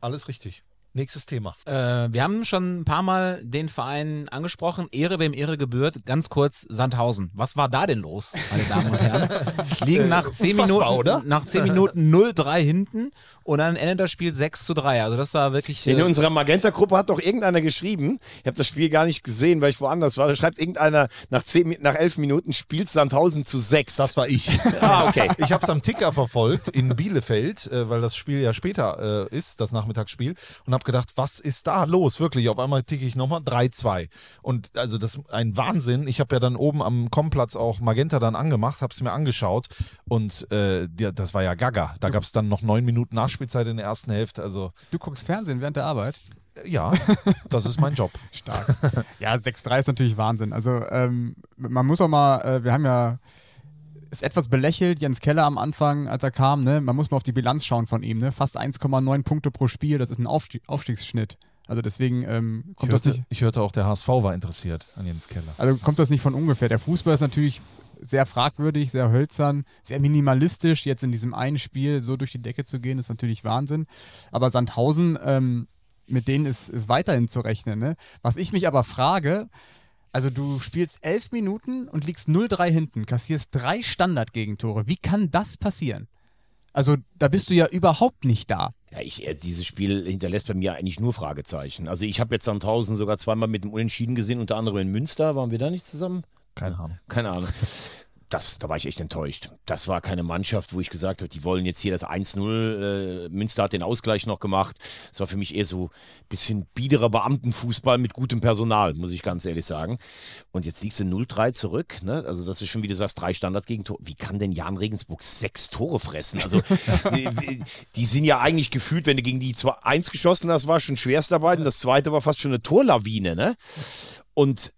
alles richtig. Nächstes Thema. Äh, wir haben schon ein paar Mal den Verein angesprochen. Ehre, wem Ehre gebührt. Ganz kurz, Sandhausen. Was war da denn los, meine Damen und Herren? *laughs* Liegen nach 10 Minuten, oder? nach 10 Minuten *laughs* 0-3 hinten und dann endet das Spiel 6 zu 3. Also das war wirklich. In äh, unserer Magenta-Gruppe hat doch irgendeiner geschrieben, ich habe das Spiel gar nicht gesehen, weil ich woanders war, da schreibt irgendeiner, nach, zehn, Mi- nach elf Minuten spielt Sandhausen zu sechs. Das war ich. *laughs* ah, okay. Ich habe es am Ticker verfolgt in Bielefeld, äh, weil das Spiel ja später äh, ist, das Nachmittagsspiel, und habe gedacht, was ist da los? Wirklich, auf einmal ticke ich nochmal 3-2. Und also das ist ein Wahnsinn. Ich habe ja dann oben am Komplatz auch Magenta dann angemacht, habe es mir angeschaut und äh, das war ja gaga. Da gab es dann noch neun Minuten Nachspielzeit in der ersten Hälfte. Also Du guckst Fernsehen während der Arbeit? äh, ja, *laughs* das ist mein Job. Stark. ja, 6-3 ist natürlich Wahnsinn. Also ähm, man muss auch mal, äh, wir haben ja ist etwas belächelt, Jens Keller am Anfang, als er kam, ne? Man muss mal auf die Bilanz schauen von ihm, ne? Fast 1,9 Punkte pro Spiel, das ist ein Aufstieg, Aufstiegsschnitt. Also deswegen ähm, kommt das hörte, nicht. ich hörte auch, der HSV war interessiert an Jens Keller. Also kommt das nicht von ungefähr. Der Fußball ist natürlich sehr fragwürdig, sehr hölzern, sehr minimalistisch. Jetzt in diesem einen Spiel so durch die Decke zu gehen, ist natürlich Wahnsinn. Aber Sandhausen, ähm, mit denen ist, ist weiterhin zu rechnen. Ne? Was ich mich aber frage, also du spielst elf Minuten und liegst 0-3 hinten, kassierst drei Standardgegentore. Wie kann das passieren? Also da bist du ja überhaupt nicht da. Ja, ich, äh, dieses Spiel hinterlässt bei mir eigentlich nur Fragezeichen. Also ich habe jetzt Sandhausen sogar zweimal mit dem Unentschieden gesehen, unter anderem in Münster. Waren wir da nicht zusammen? Keine Ahnung. Keine Ahnung. Das, da war ich echt enttäuscht. Das war keine Mannschaft, wo ich gesagt habe, die wollen jetzt hier das 1-0. Äh, Münster hat den Ausgleich noch gemacht. Das war für mich eher so ein bisschen biederer Beamtenfußball mit gutem Personal, muss ich ganz ehrlich sagen. Und jetzt liegst du 0-3 zurück. Ne? Also das ist schon, wie du sagst, drei Standardgegentore. Wie kann denn Jan Regensburg sechs Tore fressen? Also die, *laughs* die sind ja eigentlich gefühlt, wenn du gegen die 1 geschossen hast, war schon Schwerstarbeit. Und das zweite war fast schon eine Torlawine. Ne? Und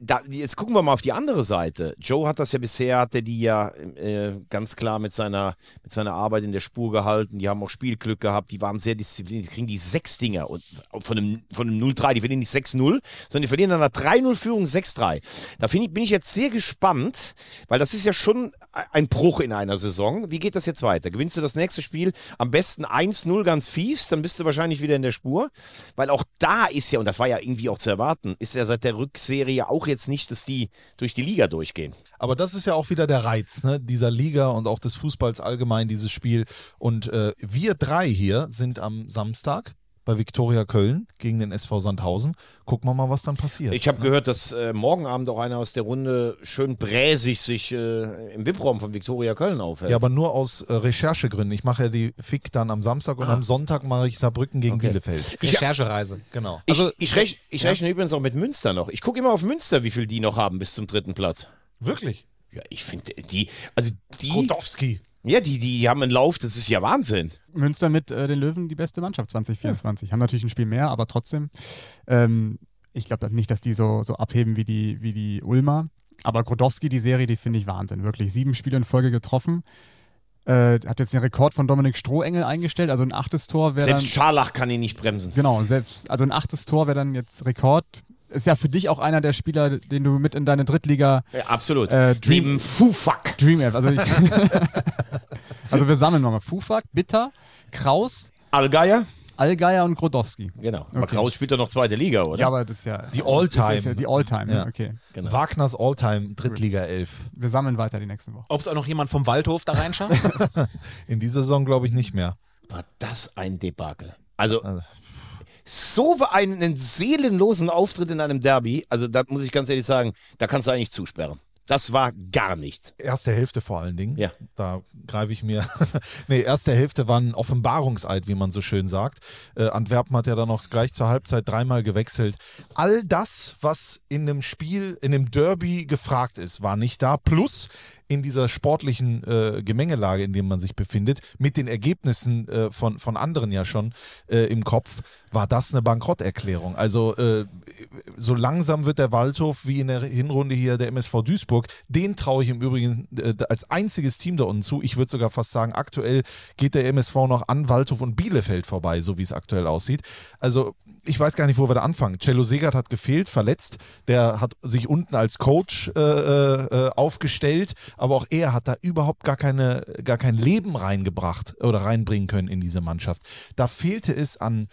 da, jetzt gucken wir mal auf die andere Seite. Joe hat das ja bisher, hat er die ja äh, ganz klar mit seiner, mit seiner Arbeit in der Spur gehalten. Die haben auch Spielglück gehabt, die waren sehr diszipliniert, die kriegen die sechs Dinger und von einem, von einem 0-3, die verlieren nicht 6-0, sondern die verlieren dann einer 3-0-Führung 6-3. Da ich, bin ich jetzt sehr gespannt, weil das ist ja schon ein Bruch in einer Saison. Wie geht das jetzt weiter? Gewinnst du das nächste Spiel am besten 1-0 ganz fies, dann bist du wahrscheinlich wieder in der Spur, weil auch da ist ja, und das war ja irgendwie auch zu erwarten, ist ja seit der Rückserie auch jetzt nicht, dass die durch die Liga durchgehen. Aber das ist ja auch wieder der Reiz ne? dieser Liga und auch des Fußballs allgemein, dieses Spiel. Und äh, wir drei hier sind am Samstag bei Viktoria Köln gegen den SV Sandhausen. Gucken wir mal, was dann passiert. Ich habe gehört, dass äh, morgen Abend auch einer aus der Runde schön bräsig sich äh, im VIP-Raum von Viktoria Köln aufhält. ja, aber nur aus äh, Recherchegründen. Ich mache ja die FIC dann am Samstag und am Sonntag mache ich Saarbrücken gegen Okay. Bielefeld. Recherchereise. Genau. ich, also- ich, rech, ich rechne übrigens auch mit Münster noch. Ich gucke immer auf Münster, wie viel die noch haben bis zum dritten Platz. Wirklich? Ja, ich finde, die, also die, Kotowski. Ja, die, die haben einen Lauf, das ist ja Wahnsinn. Münster mit äh, den Löwen die beste Mannschaft 2024. Haben natürlich ein Spiel mehr, aber trotzdem. Ähm, ich glaube nicht, dass die so, so abheben wie die, wie die Ulmer. Aber Grodowski, die Serie, die finde ich Wahnsinn. Wirklich sieben Spiele in Folge getroffen. Äh, hat jetzt den Rekord von Dominik Strohengel eingestellt. Also ein achtes Tor wäre dann. Selbst Scharlach kann ihn nicht bremsen. Genau, selbst. Also ein achtes Tor wäre dann jetzt Rekord. Ist ja für dich auch einer der Spieler, den du mit in deine Drittliga Ja, absolut. Äh, Dream- Neben Fufak. Dream App. Also, ich *laughs* also wir sammeln nochmal. Fufak, Bitter, Kraus, Allgeier. Allgeier und Grodowski. Genau. Aber Okay. Kraus spielt doch noch zweite Liga, oder? Ja, aber das ist ja. Die All-Time. das ist Ja die Alltime, ja. Ja. okay. Genau. Wagners Alltime Drittliga 11. Wir sammeln weiter die nächsten Wochen. Ob es auch noch jemand vom Waldhof da reinschafft? *laughs* In dieser Saison glaube ich nicht mehr. War das ein Debakel. Also, Also. So einen seelenlosen Auftritt in einem Derby, also da muss ich ganz ehrlich sagen, da kannst du eigentlich zusperren. Das war gar nichts. Erste Hälfte vor allen Dingen. Ja. Da greife ich mir. *laughs* nee, erste Hälfte war ein Offenbarungseid, wie man so schön sagt. Äh, Antwerpen hat ja dann noch gleich zur Halbzeit dreimal gewechselt. All das, was in dem Spiel, in dem Derby gefragt ist, war nicht da. Plus in dieser sportlichen äh, Gemengelage, in der man sich befindet, mit den Ergebnissen äh, von, von anderen ja schon äh, im Kopf, war das eine Bankrotterklärung. Also äh, so langsam wird der Waldhof wie in der Hinrunde hier der MSV Duisburg. Den traue ich im Übrigen äh, als einziges Team da unten zu. Ich würde sogar fast sagen, aktuell geht der MSV noch an Waldhof und Bielefeld vorbei, so wie es aktuell aussieht. Also ich weiß gar nicht, wo wir da anfangen. Cello Segert hat gefehlt, verletzt. Der hat sich unten als Coach äh, aufgestellt. Aber auch er hat da überhaupt gar, keine, gar kein Leben reingebracht oder reinbringen können in diese Mannschaft. Da fehlte es an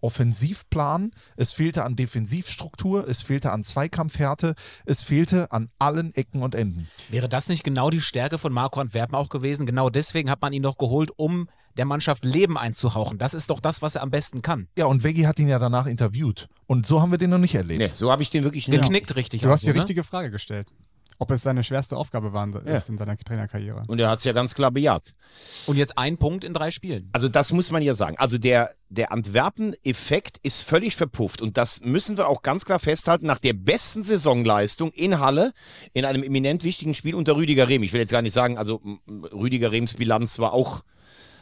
Offensivplan, es fehlte an Defensivstruktur, es fehlte an Zweikampfhärte, es fehlte an allen Ecken und Enden. Wäre das nicht genau die Stärke von Marco Antwerpen auch gewesen? Genau deswegen hat man ihn doch geholt, um der Mannschaft Leben einzuhauchen. Das ist doch das, was er am besten kann. Ja, und Veggie hat ihn ja danach interviewt. Und so haben wir den noch nicht erlebt. Nee, so habe ich den wirklich nicht. Geknickt richtig. Du hast die ne? richtige Frage gestellt ob es seine schwerste Aufgabe war ja. ist in seiner Trainerkarriere. Und er hat es ja ganz klar bejaht. Und jetzt ein Punkt in drei Spielen. Also das muss man ja sagen. Also der, der Antwerpen-Effekt ist völlig verpufft. Und das müssen wir auch ganz klar festhalten. Nach der besten Saisonleistung in Halle, in einem eminent wichtigen Spiel unter Rüdiger Rehm. Ich will jetzt gar nicht sagen, also Rüdiger Rehms Bilanz war auch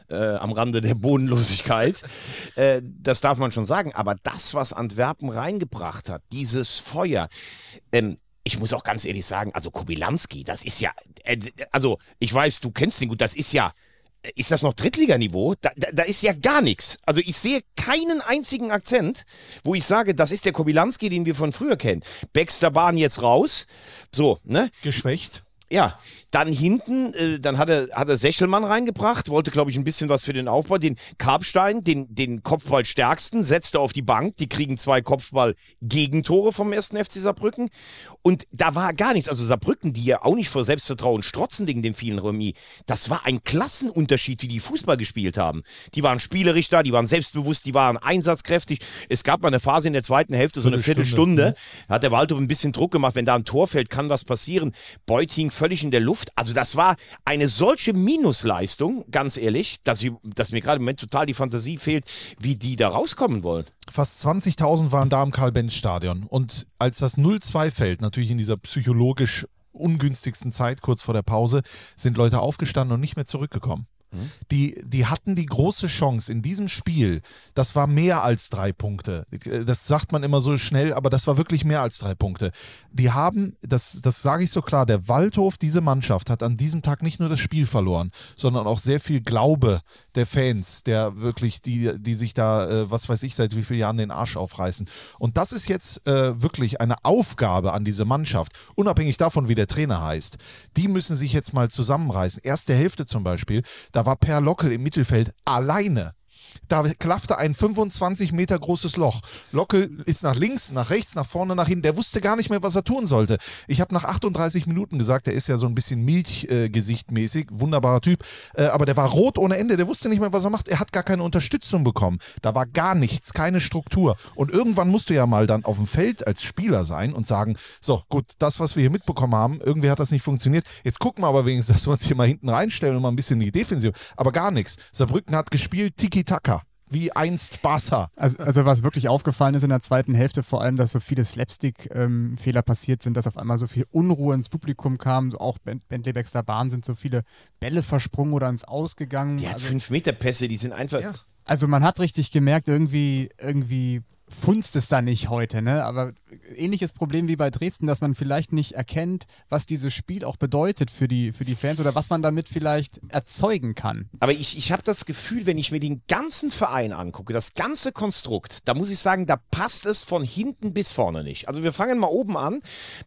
äh, am Rande der Bodenlosigkeit. *laughs* äh, das darf man schon sagen. Aber das, was Antwerpen reingebracht hat, dieses Feuer, ähm, ich muss auch ganz ehrlich sagen, also Kobilanski, das ist ja, äh, also ich weiß, du kennst ihn gut, das ist ja, ist das noch Drittliganiveau? Da, da, da ist ja gar nichts. Also ich sehe keinen einzigen Akzent, wo ich sage, das ist der Kobilanski, den wir von früher kennen. Baxter Bahn jetzt raus. So, ne? Geschwächt. Ja, dann hinten, äh, dann hat er, hat er Sechelmann reingebracht, wollte, glaube ich, ein bisschen was für den Aufbau. Den Karpstein, den, den Kopfballstärksten, setzte auf die Bank. Die kriegen zwei Kopfball-Gegentore vom ersten FC Saarbrücken. Und da war gar nichts. Also Saarbrücken, die ja auch nicht vor Selbstvertrauen strotzen wegen dem vielen Remis, das war ein Klassenunterschied, wie die Fußball gespielt haben. Die waren spielerisch da, die waren selbstbewusst, die waren einsatzkräftig. Es gab mal eine Phase in der zweiten Hälfte, so eine Viertelstunde, da hat der Waldhof ein bisschen Druck gemacht. Wenn da ein Tor fällt, kann was passieren. Beuting völlig in der Luft. Also das war eine solche Minusleistung, ganz ehrlich, dass, ich, dass mir gerade im Moment total die Fantasie fehlt, wie die da rauskommen wollen. Fast 20.000 waren da im Karl-Benz-Stadion. Und als das 0-2 fällt, natürlich in dieser psychologisch ungünstigsten Zeit, kurz vor der Pause, sind Leute aufgestanden und nicht mehr zurückgekommen. Mhm. Die, die hatten die große Chance in diesem Spiel. Das war mehr als drei Punkte. Das sagt man immer so schnell, aber das war wirklich mehr als drei Punkte. Die haben, das, das sage ich so klar, der Waldhof, diese Mannschaft, hat an diesem Tag nicht nur das Spiel verloren, sondern auch sehr viel Glaube der Fans, der wirklich, die, die sich da, äh, was weiß ich, seit wie vielen Jahren den Arsch aufreißen. Und das ist jetzt äh, wirklich eine Aufgabe an diese Mannschaft, unabhängig davon, wie der Trainer heißt. Die müssen sich jetzt mal zusammenreißen. Erste Hälfte zum Beispiel, da war Per Lockel im Mittelfeld alleine. Da klaffte ein 25 Meter großes Loch. Lockel ist nach links, nach rechts, nach vorne, nach hinten. Der wusste gar nicht mehr, was er tun sollte. Ich habe nach 38 Minuten gesagt, der ist ja so ein bisschen Milchgesichtmäßig, äh, wunderbarer Typ. Äh, aber der war rot ohne Ende. Der wusste nicht mehr, was er macht. Er hat gar keine Unterstützung bekommen. Da war gar nichts, keine Struktur. Und irgendwann musst du ja mal dann auf dem Feld als Spieler sein und sagen: So, gut, das, was wir hier mitbekommen haben, irgendwie hat das nicht funktioniert. Jetzt gucken wir aber wenigstens, dass wir uns hier mal hinten reinstellen und mal ein bisschen die Defensive. Aber gar nichts. Saarbrücken hat gespielt, Tiki-Taka wie einst Barca. Also, also was wirklich aufgefallen ist in der zweiten Hälfte, vor allem, dass so viele Slapstick-Fehler ähm, passiert sind, dass auf einmal so viel Unruhe ins Publikum kam, so auch Bentley Baxter Bahn sind so viele Bälle versprungen oder ins Ausgegangen. Die hat also, fünf Meter Pässe, die sind einfach. Ja. Also man hat richtig gemerkt, irgendwie, irgendwie funzt es da nicht heute, ne? Aber ähnliches Problem wie bei Dresden, dass man vielleicht nicht erkennt, was dieses Spiel auch bedeutet für die, für die Fans oder was man damit vielleicht erzeugen kann. Aber ich, ich habe das Gefühl, wenn ich mir den ganzen Verein angucke, das ganze Konstrukt, da muss ich sagen, da passt es von hinten bis vorne nicht. Also wir fangen mal oben an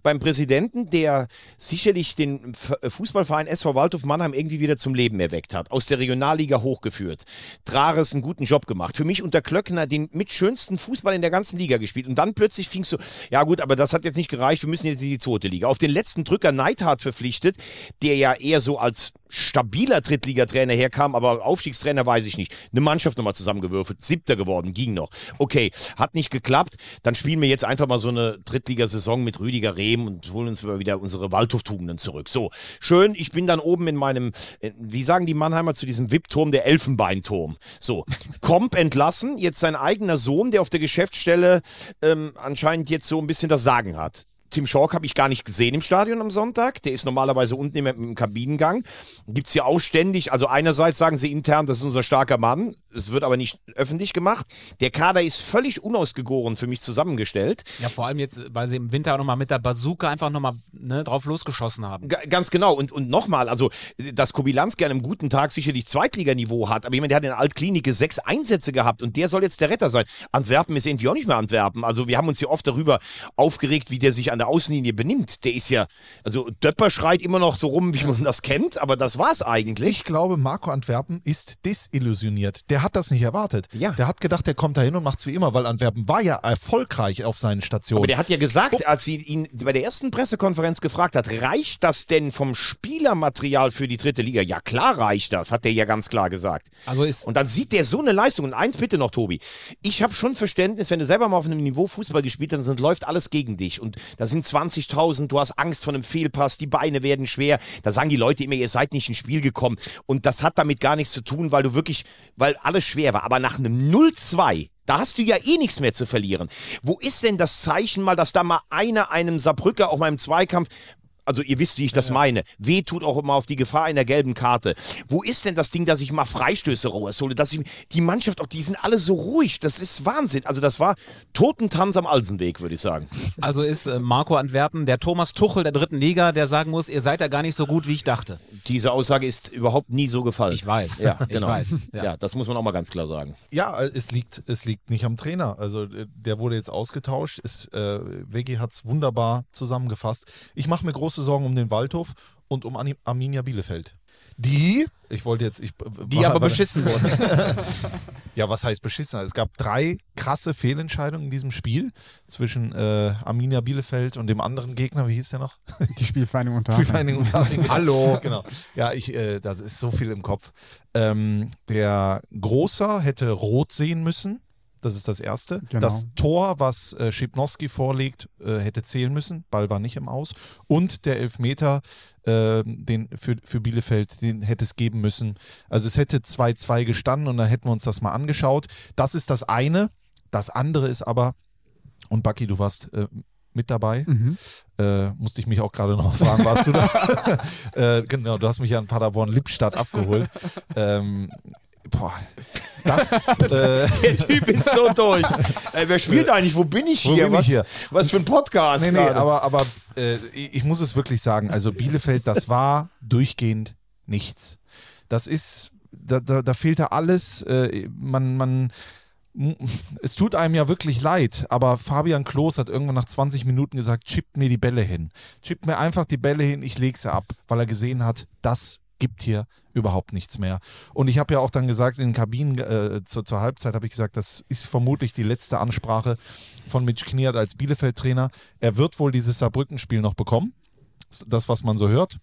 beim Präsidenten, der sicherlich den Fußballverein SV Waldhof Mannheim irgendwie wieder zum Leben erweckt hat, aus der Regionalliga hochgeführt. Drares einen guten Job gemacht. Für mich unter Klöckner den mit schönsten Fußball in der ganzen Liga gespielt. Und dann plötzlich fing es so, ja gut, aber das hat jetzt nicht gereicht, wir müssen jetzt in die zweite Liga. Auf den letzten Drücker Neidhardt verpflichtet, der ja eher so als stabiler Drittligatrainer herkam, aber Aufstiegstrainer weiß ich nicht. Eine Mannschaft nochmal zusammengewürfelt, siebter geworden, ging noch. Okay, hat nicht geklappt, dann spielen wir jetzt einfach mal so eine Drittligasaison mit Rüdiger Rehm und holen uns wieder unsere Waldhoftugenden zurück. So, schön, ich bin dann oben in meinem, äh, wie sagen die Mannheimer zu diesem VIP-Turm, der Elfenbeinturm. So, Komp entlassen, jetzt sein eigener Sohn, der auf der Geschäftsstelle ähm, anscheinend jetzt so ein bisschen das Sagen hat. Tim Schork habe ich gar nicht gesehen im Stadion am Sonntag. Der ist normalerweise unten im, im Kabinengang. Gibt es ja auch ständig, also einerseits sagen sie intern, das ist unser starker Mann. Es wird aber nicht öffentlich gemacht. Der Kader ist völlig unausgegoren für mich zusammengestellt. Ja, vor allem jetzt, weil sie im Winter nochmal mit der Bazooka einfach nochmal ne, drauf losgeschossen haben. G ganz genau. Und, und nochmal, also, dass Kobilanski an einem guten Tag sicherlich Zweitliganiveau hat, aber ich meine, der hat in der Altklinike sechs Einsätze gehabt und der soll jetzt der Retter sein. Antwerpen ist irgendwie auch nicht mehr Antwerpen. Also, wir haben uns hier oft darüber aufgeregt, wie der sich an an der Außenlinie benimmt, der ist ja, also Döpper schreit immer noch so rum, wie man das kennt, aber das war's eigentlich. Ich glaube, Marco Antwerpen ist desillusioniert. Der hat das nicht erwartet. Ja. Der hat gedacht, der kommt da hin und macht's wie immer, weil Antwerpen war ja erfolgreich auf seinen Stationen. Aber der hat ja gesagt, als sie ihn bei der ersten Pressekonferenz gefragt hat, reicht das denn vom Spielermaterial für die dritte Liga? Ja, klar reicht das, hat der ja ganz klar gesagt. Also ist Und dann sieht der so eine Leistung. Und eins bitte noch, Tobi. Ich habe schon Verständnis, wenn du selber mal auf einem Niveau Fußball gespielt hast, dann läuft alles gegen dich. Und da sind 20.000, du hast Angst vor einem Fehlpass, die Beine werden schwer. Da sagen die Leute immer, ihr seid nicht ins Spiel gekommen. Und das hat damit gar nichts zu tun, weil du wirklich, weil alles schwer war. Aber nach einem 0-2, da hast du ja eh nichts mehr zu verlieren. Wo ist denn das Zeichen mal, dass da mal einer einem Saarbrücker auch mal im Zweikampf also ihr wisst, wie ich das meine. Weh tut auch immer auf die Gefahr einer gelben Karte. Wo ist denn das Ding, dass ich mal Freistöße raushole? Dass ich, die Mannschaft, auch die sind alle so ruhig. Das ist Wahnsinn. Also das war Totentanz am Alsenweg, würde ich sagen. Also ist äh, Marco Antwerpen der Thomas Tuchel der dritten Liga, der sagen muss, ihr seid ja gar nicht so gut, wie ich dachte. Diese Aussage ist überhaupt nie so gefallen. Ich weiß. Ja, Ich genau. weiß. Ja. Ja. das muss man auch mal ganz klar sagen. Ja, es liegt, es liegt nicht am Trainer. Also äh, der wurde jetzt ausgetauscht. Ist, äh, Vegi hat es wunderbar zusammengefasst. Ich mache mir große Sorgen um den Waldhof und um Arminia Bielefeld. Die, ich wollte jetzt, ich, Die aber beschissen wurden. *laughs* Ja, was heißt beschissen? Es gab drei krasse Fehlentscheidungen in diesem Spiel zwischen äh, Arminia Bielefeld und dem anderen Gegner. Wie hieß der noch? Die Spielvereinigung *laughs* unter Spielvereinigung Unterhaching. *laughs* Hallo. Genau. Ja, ich, äh, das ist so viel im Kopf. Ähm, der Großer hätte rot sehen müssen. Das ist das Erste. Genau. Das Tor, was äh, Schipnowski vorlegt, äh, hätte zählen müssen. Ball war nicht im Aus. Und der Elfmeter äh, den für, für Bielefeld, den hätte es geben müssen. Also es hätte 2-2 gestanden und dann hätten wir uns das mal angeschaut. Das ist das eine. Das andere ist aber, und Bucky, du warst äh, mit dabei. Mhm. Äh, musste ich mich auch gerade noch fragen, warst du da? *laughs* *laughs* äh, genau, du hast mich ja in Paderborn-Lippstadt abgeholt. ähm, boah, das, *laughs* äh, Der Typ ist so durch. Ey, wer spielt eigentlich? Wo bin ich hier? bin ich was, hier? was für ein Podcast? nee, nee, gerade? aber, aber äh, ich ich muss es wirklich sagen, also Bielefeld, das war durchgehend nichts. Das ist, da, da, da fehlte alles. Äh, man, man, es tut einem ja wirklich leid, aber Fabian Klos hat irgendwann nach 20 Minuten gesagt, chippt mir die Bälle hin. Chippt mir einfach die Bälle hin, ich lege sie ab, weil er gesehen hat, das gibt hier überhaupt nichts mehr. Und ich habe ja auch dann gesagt, in den Kabinen äh, zur, zur Halbzeit habe ich gesagt, das ist vermutlich die letzte Ansprache von Mitch Kniat als Bielefeld-Trainer. Er wird wohl dieses Saarbrücken-Spiel noch bekommen. Das, was man so hört.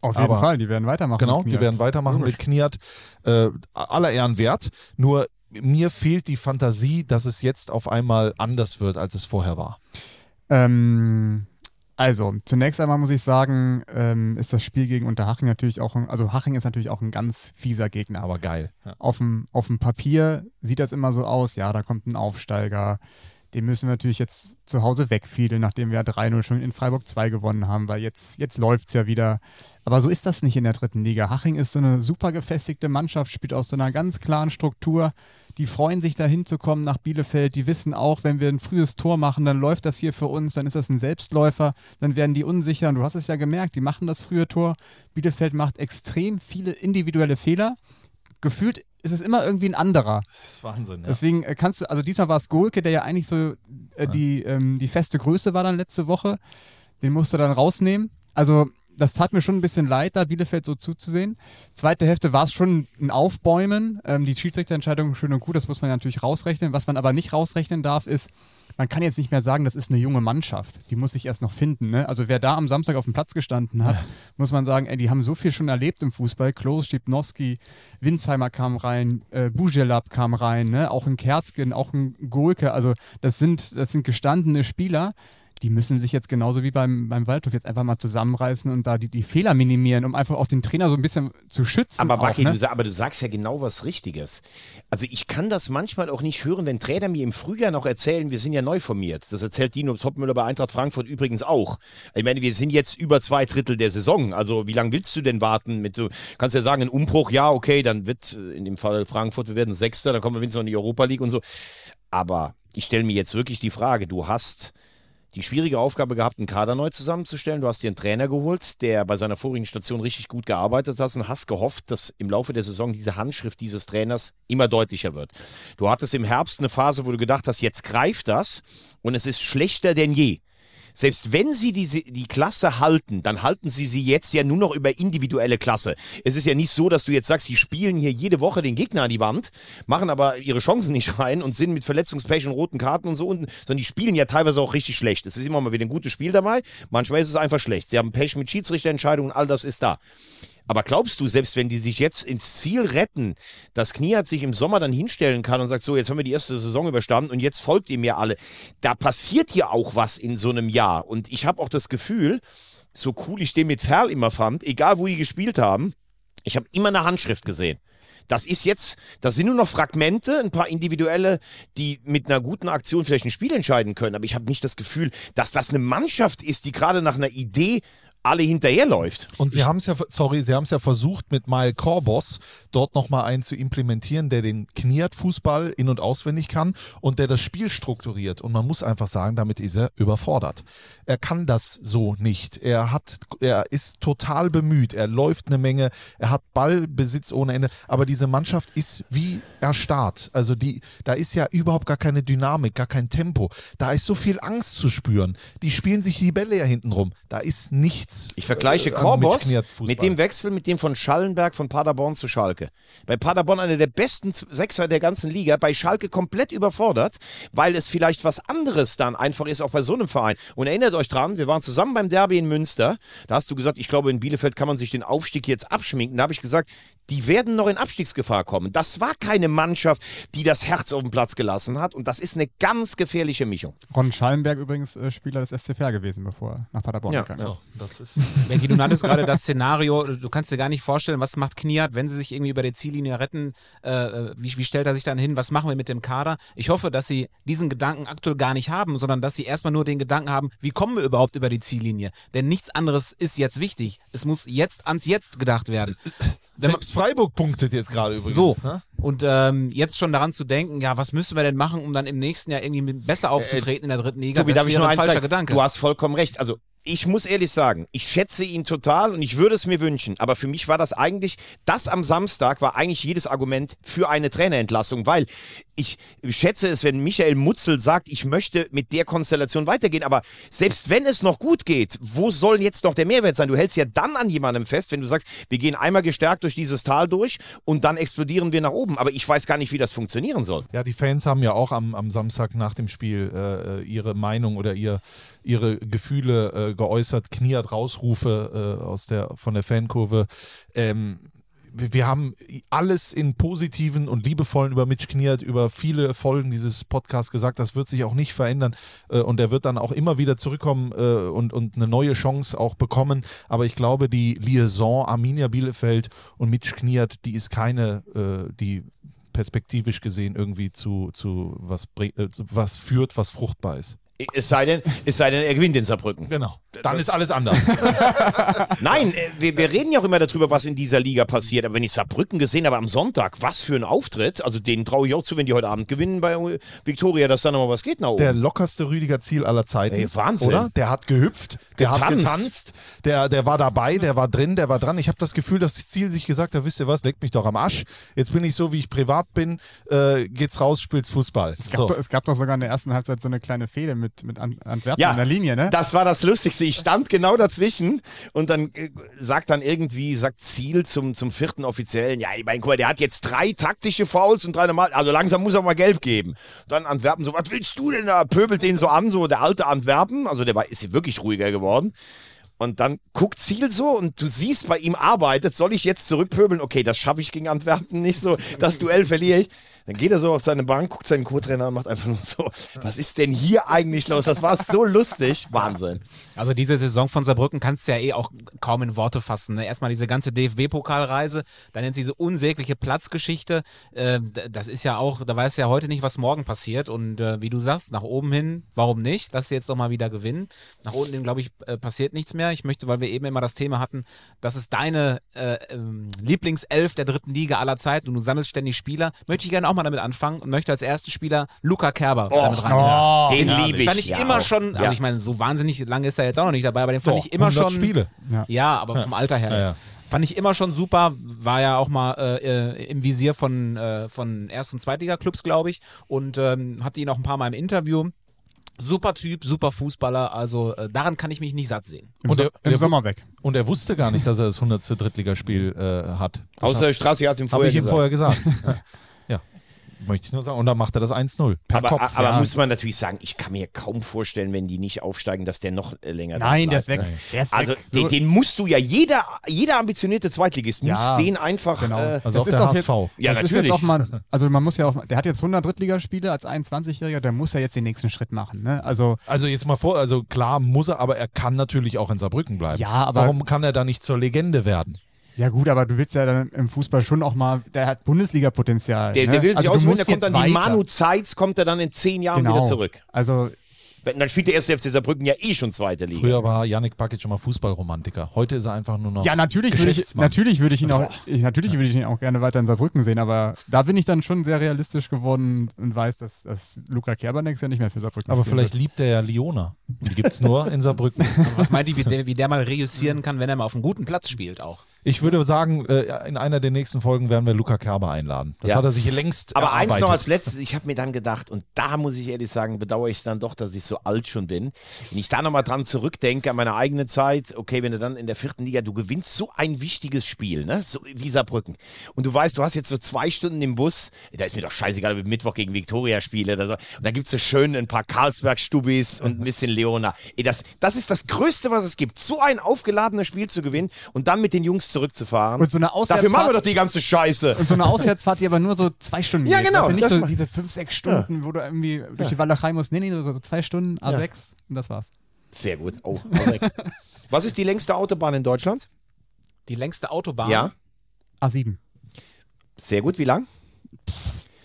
Auf jeden Aber- Fall, die werden weitermachen. Genau, die werden weitermachen Logisch. mit Kniat. Äh, aller Ehren wert. Nur mir fehlt die Fantasie, dass es jetzt auf einmal anders wird, als es vorher war. Ähm, also, zunächst einmal muss ich sagen, ähm, ist das Spiel gegen Unterhaching natürlich auch, ein, also Haching ist natürlich auch ein ganz fieser Gegner. Aber geil. Ja. auf dem, auf dem Papier sieht das immer so aus, ja, da kommt ein Aufsteiger. Den müssen wir natürlich jetzt zu Hause wegfiedeln, nachdem wir 3-0 schon in Freiburg 2 gewonnen haben, weil jetzt, jetzt läuft es ja wieder. Aber so ist das nicht in der dritten Liga. Haching ist so eine super gefestigte Mannschaft, spielt aus so einer ganz klaren Struktur. Die freuen sich da hinzukommen nach Bielefeld. Die wissen auch, wenn wir ein frühes Tor machen, dann läuft das hier für uns, dann ist das ein Selbstläufer, dann werden die unsicher. Und du hast es ja gemerkt, die machen das frühe Tor. Bielefeld macht extrem viele individuelle Fehler. Gefühlt ist es immer irgendwie ein anderer. Das ist Wahnsinn. Ja. Deswegen äh, kannst du, also diesmal war es Golke, der ja eigentlich so äh, die, ähm, die feste Größe war dann letzte Woche. Den musste dann rausnehmen. Also das tat mir schon ein bisschen leid, da Bielefeld so zuzusehen. Zweite Hälfte war es schon ein Aufbäumen. Ähm, die Schiedsrichterentscheidung schön und gut, das muss man ja natürlich rausrechnen. Was man aber nicht rausrechnen darf, ist, man kann jetzt nicht mehr sagen, das ist eine junge Mannschaft. Die muss sich erst noch finden. Ne? Also wer da am Samstag auf dem Platz gestanden hat, muss man sagen, ey, die haben so viel schon erlebt im Fußball. Klos, Schipnowski, Winsheimer kam rein, äh, Bujelab kam rein, ne? auch ein Kersken, auch ein Golke. Also das sind, das sind gestandene Spieler. Die müssen sich jetzt genauso wie beim, beim Waldhof jetzt einfach mal zusammenreißen und da die, die Fehler minimieren, um einfach auch den Trainer so ein bisschen zu schützen. Aber Baki, ne? du, aber du sagst ja genau was Richtiges. Also ich kann das manchmal auch nicht hören, wenn Trainer mir im Frühjahr noch erzählen, wir sind ja neu formiert. Das erzählt Dino Topmüller bei Eintracht Frankfurt übrigens auch. Ich meine, wir sind jetzt über zwei Drittel der Saison. Also wie lange willst du denn warten? Mit so, kannst ja sagen, ein Umbruch, ja, okay, dann wird äh, in dem Fall Frankfurt, wir werden Sechster, dann kommen wir wenigstens noch in die Europa League und so. Aber ich stelle mir jetzt wirklich die Frage, du hast die schwierige Aufgabe gehabt, einen Kader neu zusammenzustellen. Du hast dir einen Trainer geholt, der bei seiner vorigen Station richtig gut gearbeitet hat und hast gehofft, dass im Laufe der Saison diese Handschrift dieses Trainers immer deutlicher wird. Du hattest im Herbst eine Phase, wo du gedacht hast, jetzt greift das und es ist schlechter denn je. Selbst wenn sie diese, die Klasse halten, dann halten sie sie jetzt ja nur noch über individuelle Klasse. Es ist ja nicht so, dass du jetzt sagst, die spielen hier jede Woche den Gegner an die Wand, machen aber ihre Chancen nicht *laughs* rein und sind mit Verletzungspech und roten Karten und so, und, sondern die spielen ja teilweise auch richtig schlecht. Es ist immer mal wieder ein gutes Spiel dabei, manchmal ist es einfach schlecht. Sie haben Pech mit Schiedsrichterentscheidungen, all das ist da. Aber glaubst du, selbst wenn die sich jetzt ins Ziel retten, dass Kniat sich im Sommer dann hinstellen kann und sagt, so, jetzt haben wir die erste Saison überstanden und jetzt folgt ihr mir alle, da passiert ja auch was in so einem Jahr. Und ich habe auch das Gefühl, so cool ich den mit Ferl immer fand, egal wo die gespielt haben, ich habe immer eine Handschrift gesehen. Das ist jetzt, das sind nur noch Fragmente, ein paar individuelle, die mit einer guten Aktion vielleicht ein Spiel entscheiden können. Aber ich habe nicht das Gefühl, dass das eine Mannschaft ist, die gerade nach einer Idee alle hinterherläuft. Und sie haben es ja, sorry, sie haben es ja versucht, mit Mile Corbos dort nochmal einen zu implementieren, der den Kniert-Fußball in- und auswendig kann und der das Spiel strukturiert. Und man muss einfach sagen, damit ist er überfordert. Er kann das so nicht. Er hat, er ist total bemüht. Er läuft eine Menge. Er hat Ballbesitz ohne Ende. Aber diese Mannschaft ist wie erstarrt. Also die, da ist ja überhaupt gar keine Dynamik, gar kein Tempo. Da ist so viel Angst zu spüren. Die spielen sich die Bälle ja hinten rum. Da ist nichts ich vergleiche äh, Korbos mit dem Wechsel mit dem von Schallenberg von Paderborn zu Schalke. Bei Paderborn einer der besten Sechser der ganzen Liga, bei Schalke komplett überfordert, weil es vielleicht was anderes dann einfach ist, auch bei so einem Verein. Und erinnert euch dran, wir waren zusammen beim Derby in Münster. Da hast du gesagt, ich glaube, in Bielefeld kann man sich den Aufstieg jetzt abschminken. Da habe ich gesagt, die werden noch in Abstiegsgefahr kommen. Das war keine Mannschaft, die das Herz auf den Platz gelassen hat. Und das ist eine ganz gefährliche Mischung. Ron Schallenberg übrigens äh, Spieler des SCFR gewesen, bevor er nach Paderborn ja, gegangen ist. So, das ist Becky, du nanntest gerade das Szenario, du kannst dir gar nicht vorstellen, was macht Kniat, wenn sie sich irgendwie über die Ziellinie retten, äh, äh, wie, wie stellt er sich dann hin, was machen wir mit dem Kader? Ich hoffe, dass sie diesen Gedanken aktuell gar nicht haben, sondern dass sie erstmal nur den Gedanken haben, wie kommen wir überhaupt über die Ziellinie? Denn nichts anderes ist jetzt wichtig. Es muss jetzt ans Jetzt gedacht werden. Selbst Freiburg punktet jetzt gerade übrigens. So. Ne? Und ähm, jetzt schon daran zu denken, ja, was müssen wir denn machen, um dann im nächsten Jahr irgendwie besser aufzutreten äh, in der dritten Liga? Tobi, das wäre ein falscher? Gedanke. Du hast vollkommen recht. Also ich muss ehrlich sagen, ich schätze ihn total und ich würde es mir wünschen. Aber für mich war das eigentlich, das am Samstag war eigentlich jedes Argument für eine Trainerentlassung, weil ich schätze es, wenn Michael Mutzel sagt, ich möchte mit der Konstellation weitergehen. Aber selbst wenn es noch gut geht, wo soll jetzt noch der Mehrwert sein? Du hältst ja dann an jemandem fest, wenn du sagst, wir gehen einmal gestärkt durch dieses Tal durch und dann explodieren wir nach oben. Aber ich weiß gar nicht, wie das funktionieren soll. Ja, die Fans haben ja auch am, am Samstag nach dem Spiel äh, ihre Meinung oder ihr, ihre Gefühle äh, geäußert. Kniert Rausrufe äh, aus der, von der Fankurve. Ähm, wir haben alles in positiven und liebevollen über Mitch Kniert, über viele Folgen dieses Podcasts gesagt. Das wird sich auch nicht verändern äh, und er wird dann auch immer wieder zurückkommen äh, und, und eine neue Chance auch bekommen. Aber ich glaube, die Liaison Arminia Bielefeld und Mitch Kniert, die ist keine, äh, die perspektivisch gesehen irgendwie zu, zu was, was führt, was fruchtbar ist. Es sei denn, es sei denn, er gewinnt in Saarbrücken. Genau. Dann das ist alles anders. *laughs* Nein, äh, wir, wir, reden ja auch immer darüber, was in dieser Liga passiert. Aber wenn ich Saarbrücken gesehen habe am Sonntag, was für ein Auftritt. Also den traue ich auch zu, wenn die heute Abend gewinnen bei Viktoria, dass da nochmal was geht nach oben. Der lockerste Rüdiger Ziel aller Zeiten. Ey, Wahnsinn. Oder? Der hat gehüpft, der getanzt. hat getanzt, der, der war dabei, der war drin, der war dran. Ich habe das Gefühl, dass das Ziel sich gesagt hat, wisst ihr was, leckt mich doch am Arsch. Jetzt bin ich so, wie ich privat bin, äh, geht's raus, spielt's Fußball. Es gab, so. doch, es gab doch sogar in der ersten Halbzeit so eine kleine Fehde mit, mit Antwerpen ja, in der Linie, ne? das war das Lustigste. Ich stand genau dazwischen und dann äh, sagt dann irgendwie, sagt Ziel zum, zum vierten Offiziellen, ja, ich meine, guck mal, der hat jetzt drei taktische Fouls und drei normal, also langsam muss er mal gelb geben. Dann Antwerpen so, was willst du denn da? Pöbelt den so an, so der alte Antwerpen, also der war, ist wirklich ruhiger geworden. Und dann guckt Ziel so und du siehst, bei ihm arbeitet, soll ich jetzt zurückpöbeln? Okay, das schaffe ich gegen Antwerpen nicht so, das Duell verliere ich. Dann geht er so auf seine Bank, guckt seinen Co-Trainer und macht einfach nur so, was ist denn hier eigentlich los? Das war so lustig. Wahnsinn. Also diese Saison von Saarbrücken kannst du ja eh auch kaum in Worte fassen. Ne? Erstmal diese ganze DFB-Pokalreise, dann jetzt diese unsägliche Platzgeschichte. Äh, das ist ja auch, da weiß ja heute nicht, was morgen passiert. Und äh, wie du sagst, nach oben hin, warum nicht? Lass sie jetzt doch mal wieder gewinnen. Nach unten hin, glaube ich, äh, passiert nichts mehr. Ich möchte, weil wir eben immer das Thema hatten, das ist deine äh, ähm, Lieblingself der dritten Liga aller Zeiten und du sammelst ständig Spieler, möchte ich gerne auch auch mal damit anfangen und möchte als ersten Spieler Luca Kerber oh, damit rein. Oh, den liebe ich. Fand ich ja, immer schon, also ja. ich meine, so wahnsinnig lange ist er jetzt auch noch nicht dabei, aber den fand Doch, ich immer schon. Spiele. Ja, ja aber vom Alter her jetzt. Fand ich immer schon super, war ja auch mal äh, äh, im Visier von, äh, von Erst- und Zweitliga-Clubs, glaube ich, und ähm, hatte ihn auch ein paar Mal im Interview Super Typ, super Fußballer, also äh, daran kann ich mich nicht satt sehen. Im, Und der- im der- Sommer weg. Und er wusste gar nicht, dass er das 100. Drittligaspiel äh, hat. Das Außer Straße hat es ihm Habe vorher ich ihm gesagt. vorher gesagt. *laughs* ja. ja. Möchte ich nur sagen. Und dann macht er das 1-0. Per aber, Kopf. aber ja. muss man natürlich sagen, ich kann mir kaum vorstellen, wenn die nicht aufsteigen, dass der noch äh, länger da Nein, der ist weg. Der ist Also weg. den, den musst du ja, jeder, jeder ambitionierte Zweitligist muss Ja, den einfach. genau. Äh, also auch das der ist auch HSV. ja, das ist natürlich. jetzt auch mal, also man muss ja auch, der hat jetzt 100 Drittligaspiele als 21-Jähriger, der muss ja jetzt den nächsten Schritt machen. Ne? Also Also jetzt mal vor, also klar muss er, aber er kann natürlich auch in Saarbrücken bleiben. Ja, aber- Warum kann er da nicht zur Legende werden? Ja gut, aber du willst ja dann im Fußball schon auch mal, der hat Bundesliga-Potenzial. der, ne? der will sich also ausruhen, der kommt dann wie weiter. Manu Zeitz, kommt er dann in zehn Jahren genau. wieder zurück. Also Wenn- Dann spielt der erste FC Saarbrücken ja eh schon zweite Liga. Früher war Yannick Bakic schon mal Fußballromantiker. Heute ist er einfach nur noch ja, natürlich würde ich, natürlich würde ich ihn auch, ich, natürlich würde ich ihn auch gerne weiter in Saarbrücken sehen, aber da bin ich dann schon sehr realistisch geworden und weiß, dass, dass Luca Kerbanek ja nicht mehr für Saarbrücken Aber vielleicht wird. liebt er ja Liona. Die gibt es nur in Saarbrücken. *laughs* Was meint ihr, wie der, wie der mal reüssieren kann, wenn er mal auf einem guten Platz spielt auch? Ich würde sagen, äh, in einer der nächsten Folgen werden wir Luca Kerber einladen. Das Ja. hat er sich längst Aber eins noch erarbeitet. als letztes, ich habe mir dann gedacht, und da muss ich ehrlich sagen, bedauere ich es dann doch, dass ich so alt schon bin. Wenn ich da nochmal dran zurückdenke an meine eigene Zeit, okay, wenn du dann in der vierten Liga, du gewinnst so ein wichtiges Spiel, ne? So wie Saarbrücken. Und du weißt, du hast jetzt so zwei Stunden im Bus, da ist mir doch scheißegal, ob ich Mittwoch gegen Viktoria spiele oder so. Und da gibt es so schön ein paar Karlsberg-Stubis und ein bisschen Leona. Ey, das, das ist das Größte, was es gibt. So ein aufgeladenes Spiel zu gewinnen und dann mit den Jungs zurückzufahren. Und so eine Dafür machen wir Auswärtsfahrt- doch die ganze Scheiße. Und so eine Auswärtsfahrt, die aber nur so zwei Stunden Ja, geht. genau, du, nicht das so diese fünf, sechs Stunden, wo du irgendwie durch die Walachei musst. Nee, nee, so, so zwei Stunden, A6 und das war's. Sehr gut. Oh, korrekt. *laughs* Was ist die längste Autobahn in Deutschland? Die längste Autobahn. Ja. A7. Sehr gut. Wie lang?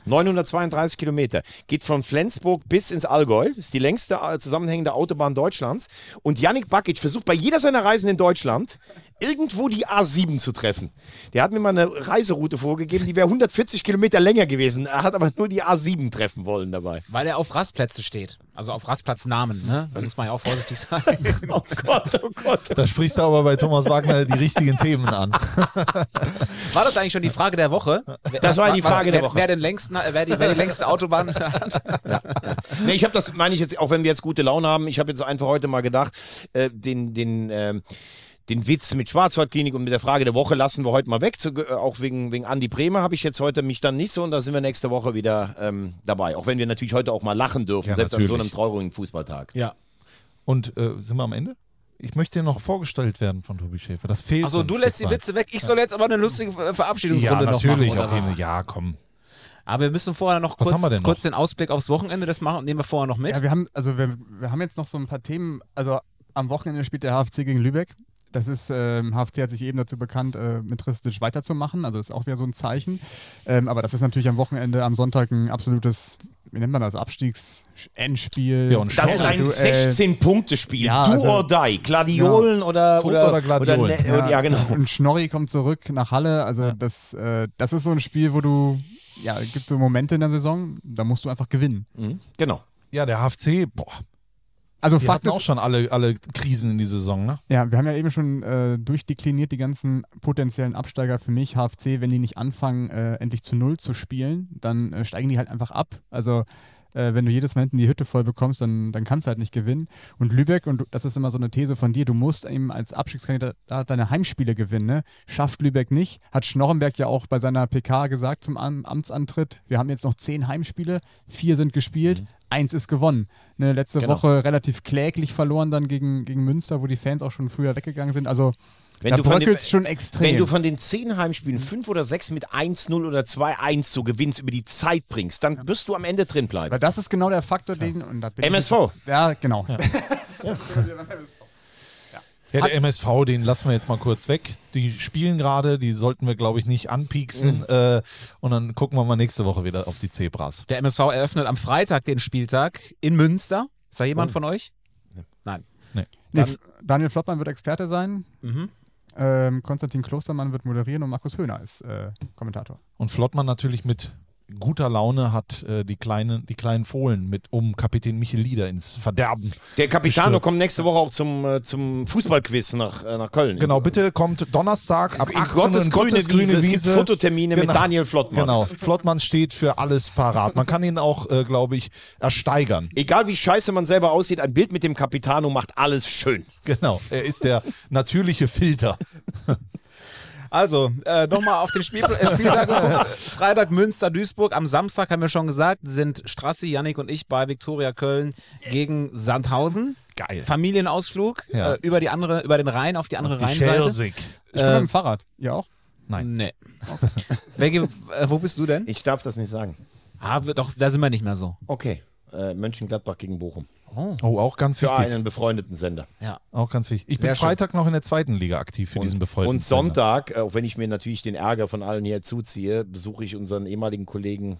932 Kilometer. Geht von Flensburg bis ins Allgäu. Ist die längste äh, zusammenhängende Autobahn Deutschlands. Und Yannick Bakic versucht bei jeder seiner Reisen in Deutschland irgendwo die A7 zu treffen. Der hat mir mal eine Reiseroute vorgegeben, die wäre 140 Kilometer länger gewesen. Er hat aber nur die A7 treffen wollen dabei. Weil er auf Rastplätze steht. Also auf Rastplatznamen, ne? Da muss man ja auch vorsichtig sein. *laughs* Oh Gott, oh Gott. Da sprichst du aber bei Thomas Wagner die richtigen Themen an. War das eigentlich schon die Frage der Woche? Das war die Frage der wer, Woche. Wer, den längsten, wer, die, wer die längste Autobahn *laughs* hat? Nee, ich habe das, meine ich jetzt, auch wenn wir jetzt gute Laune haben, ich habe jetzt einfach heute mal gedacht, äh, den, den, ähm, den Witz mit Schwarzwaldklinik und mit der Frage der Woche lassen wir heute mal weg. Zu, äh, auch wegen, wegen Andi Bremer habe ich jetzt heute mich dann nicht so und da sind wir nächste Woche wieder ähm, dabei. Auch wenn wir natürlich heute auch mal lachen dürfen, Ja, selbst an so natürlich. einem traurigen Fußballtag. Ja. Und äh, sind wir am Ende? Ich möchte noch vorgestellt werden von Tobi Schäfer. Das fehlt. Also du lässt die. Witze weg. Ich soll jetzt aber eine lustige Ver- Ja, Verabschiedungsrunde noch machen. natürlich. Oder Auf jeden? Fall. Ja, komm. Aber wir müssen vorher noch kurz, noch? kurz den Ausblick aufs Wochenende. Das machen, nehmen wir vorher noch mit. Ja, wir haben, also wir, wir haben jetzt noch so ein paar Themen. Also am Wochenende spielt der HFC gegen Lübeck. Das ist, ähm, HFC hat sich eben dazu bekannt, äh, mit Ristic weiterzumachen. Also ist auch wieder so ein Zeichen. Ähm, aber das ist natürlich am Wochenende, am Sonntag ein absolutes, wie nennt man das, Abstiegs-Endspiel. Ja, und Das ist ein Duell. 16-Punkte-Spiel. Ja, Do also- or die. Gladiolen oder, Tot oder, oder Gladiolen? ne- ja. genau. Und Schnorri kommt zurück nach Halle. Also das, äh, das ist so ein Spiel, wo du, ja, es gibt so Momente in der Saison, da musst du einfach gewinnen. Mhm, genau. Ja, der HFC, boah, Also die Fakt hatten auch ist, schon alle, alle Krisen in die Saison, ne? ja, wir haben ja eben schon äh, durchdekliniert die ganzen potenziellen Absteiger für mich. HFC, wenn die nicht anfangen, äh, endlich zu Null zu spielen, dann äh, steigen die halt einfach ab. Also äh, wenn du jedes Mal hinten die Hütte voll bekommst, dann, dann kannst du halt nicht gewinnen. Und Lübeck, und das ist immer so eine These von dir, du musst eben als Abstiegskandidat deine Heimspiele gewinnen. Ne? Schafft Lübeck nicht. Hat Schnorrenberg ja auch bei seiner PK gesagt zum Am Amtsantritt. Wir haben jetzt noch zehn Heimspiele, vier sind gespielt, eins ist gewonnen. Ne, letzte Genau. Woche relativ kläglich verloren dann gegen, gegen Münster, wo die Fans auch schon früher weggegangen sind. Also Wenn da du, von den, bröckelt schon extrem. wenn du von den zehn Heimspielen fünf oder sechs mit 1-0 oder 2-1 so gewinnst, über die Zeit bringst, dann wirst du am Ende drin bleiben. Aber das ist genau der Faktor, den. Und da bin ich MSV. jetzt- Ja, genau. Ja, *laughs* der MSV, den lassen wir jetzt mal kurz weg. Die spielen gerade, die sollten wir, glaube ich, nicht anpieksen. Äh, und dann gucken wir mal nächste Woche wieder auf die Zebras. Der MSV eröffnet am Freitag den Spieltag in Münster. Ist da Oh. jemand von euch? Nein. Nee, Dann- Daniel Flottmann wird Experte sein. Mhm. Ähm, Konstantin Klostermann wird moderieren und Markus Höhner ist äh, Kommentator. Und Flottmann natürlich mit guter Laune hat äh, die, kleinen, die kleinen Fohlen mit um Kapitän Michel Lieder ins Verderben. Der Capitano gestürzt. kommt nächste Woche auch zum, äh, zum Fußballquiz nach, äh, nach Köln. Genau, bitte kommt Donnerstag ab In 18 Uhr Gottes grüne Gottes grüne Wiese. Es gibt Wiese. Fototermine mit Daniel Flottmann. Genau, Flottmann steht für alles parat. Man kann ihn auch, äh, glaube ich, ersteigern. Egal wie scheiße man selber aussieht, ein Bild mit dem Capitano macht alles schön. Genau, er ist der natürliche Filter. *laughs* Also, äh, nochmal auf den Spiel äh, Spieltag. Freitag Münster, Duisburg. Am Samstag haben wir schon gesagt, sind Strassi, Yannick und ich bei Viktoria Köln gegen Sandhausen. Geil. Familienausflug Ja. äh, über die andere, über den Rhein auf die andere Die Rheinseite. Schelsig. Ich bin mit dem Fahrrad. Ihr auch? Nein. Nee. Welche, äh, wo bist du denn? Ich darf das nicht sagen. Ah, doch, da sind wir nicht mehr so. Okay. Äh, Mönchengladbach gegen Bochum. Oh, auch ganz Für wichtig. einen befreundeten Sender. Ja. Auch ganz wichtig. Ich Sehr bin schön. Freitag noch in der zweiten Liga aktiv für diesen befreundeten Und Sonntag, äh, auch wenn ich mir natürlich den Ärger von allen hier zuziehe, besuche ich unseren ehemaligen Kollegen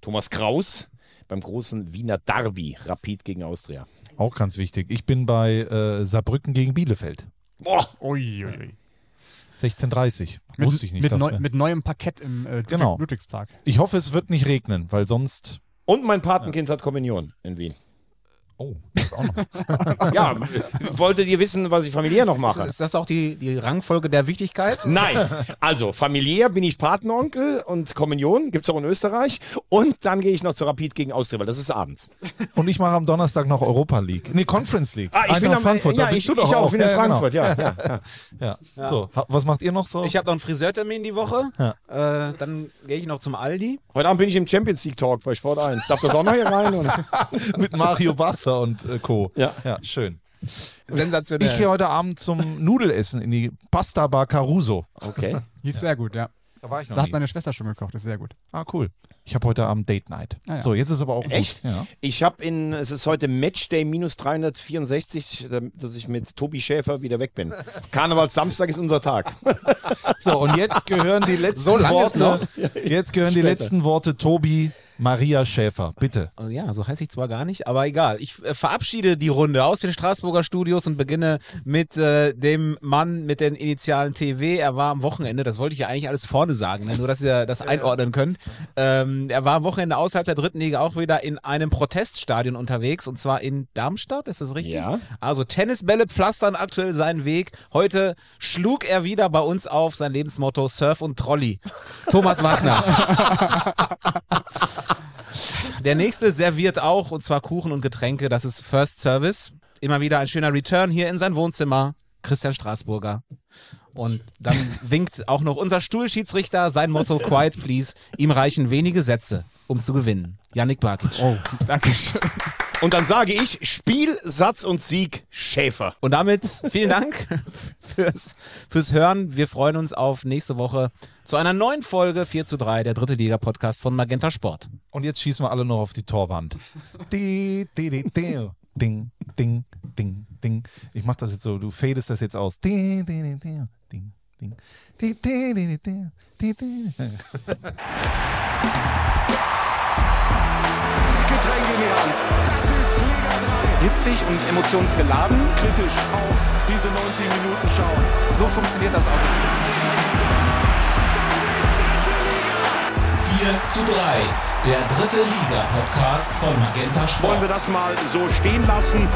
Thomas Kraus beim großen Wiener Derby, Rapid gegen Austria. Sender. Auch ganz wichtig. Ich bin bei äh, Saarbrücken gegen Bielefeld. Boah, Ui, ui, ui. 16.30 Mit, Wusste ich nicht. mit, neu, mit neuem Parkett im äh, Genau. Ludwigspark. ich hoffe, es wird nicht regnen, weil sonst. Und mein Patenkind hat Kommunion in Wien. Oh, das auch noch. *laughs* Ja, wolltet ihr wissen, was ich familiär noch Ist, mache? ist das auch die, die Rangfolge der Wichtigkeit? Nein, also familiär bin ich Patenonkel und Kommunion, gibt es auch in Österreich. Und dann gehe ich noch zu Rapid gegen Austria, weil das ist abends. Und ich mache am Donnerstag noch Europa League. Nee, Conference League. Ah, ich bin Eintracht am, Frankfurt. ja, da bist ich, du doch ich auch, ich bin in Ja, genau. Frankfurt, ja, ja, ja. *laughs* Ja. So, was macht ihr noch so? Ich habe noch einen Friseurtermin die Woche. Ja. Äh, dann gehe ich noch zum Aldi. Heute Abend bin ich im Champions League Talk bei Sport 1. Darf das auch noch hier rein? Und *laughs* mit Mario Basta und äh, Co. Ja. ja, schön. Sensationell. Ich gehe heute Abend zum Nudelessen in die Pasta Bar Caruso. okay. Die ist sehr gut, ja. Da war ich noch Da hat nie. meine Schwester schon gekocht, ist sehr gut. Ah, cool. Ich habe heute Abend Date Night. Ah, ja. So, jetzt ist aber auch Echt? Gut. Ja. Ich habe in, es ist heute Matchday minus 364, dass ich mit Tobi Schäfer wieder weg bin. Karnevalssamstag ist unser Tag. So, und jetzt gehören die letzten So lange ist Worte. Jetzt gehören die Später. letzten Worte Tobi Maria Schäfer. Bitte. Oh Ja, so heiße ich zwar gar nicht, aber egal. Ich äh, verabschiede die Runde aus den Straßburger Studios und beginne mit äh, dem Mann mit den Initialen TW. Er war am Wochenende, das wollte ich ja eigentlich alles vorne sagen, ne? nur dass ihr das einordnen könnt. Ähm, er war am Wochenende außerhalb der dritten Liga auch wieder in einem Proteststadion unterwegs und zwar in Darmstadt, ist das richtig? Ja. Also Tennisbälle pflastern aktuell seinen Weg. Heute schlug er wieder bei uns auf sein Lebensmotto Surf und Trolley. Thomas Wagner. *laughs* Der nächste serviert auch, und zwar Kuchen und Getränke. Das ist First Service. Immer wieder ein schöner Return hier in sein Wohnzimmer. Christian Straßburger. Und dann winkt auch noch unser Stuhlschiedsrichter sein Motto Quiet Please. Ihm reichen wenige Sätze, um zu gewinnen. Yannick Barkic. Oh, danke schön. Und dann sage ich, Spiel, Satz und Sieg, Schäfer. Und damit vielen Dank fürs, fürs Hören. Wir freuen uns auf nächste Woche zu einer neuen Folge 4 zu 3, der dritte Liga-Podcast von Magenta Sport. Und jetzt schießen wir alle noch auf die Torwand. Di, di, di, di. Ding, ding, ding, ding. Ich mach das jetzt so, du fadest das jetzt aus. Di, di, di, di, ding, ding. Di, di, di, di, *laughs* Getränk in die Hand. Das ist Liga Hitzig und emotionsgeladen. 3. Kritisch auf diese 90 Minuten schauen. So funktioniert das auch. 4 zu 3, der dritte Liga-Podcast von Magenta Sport. Wollen wir das mal so stehen lassen?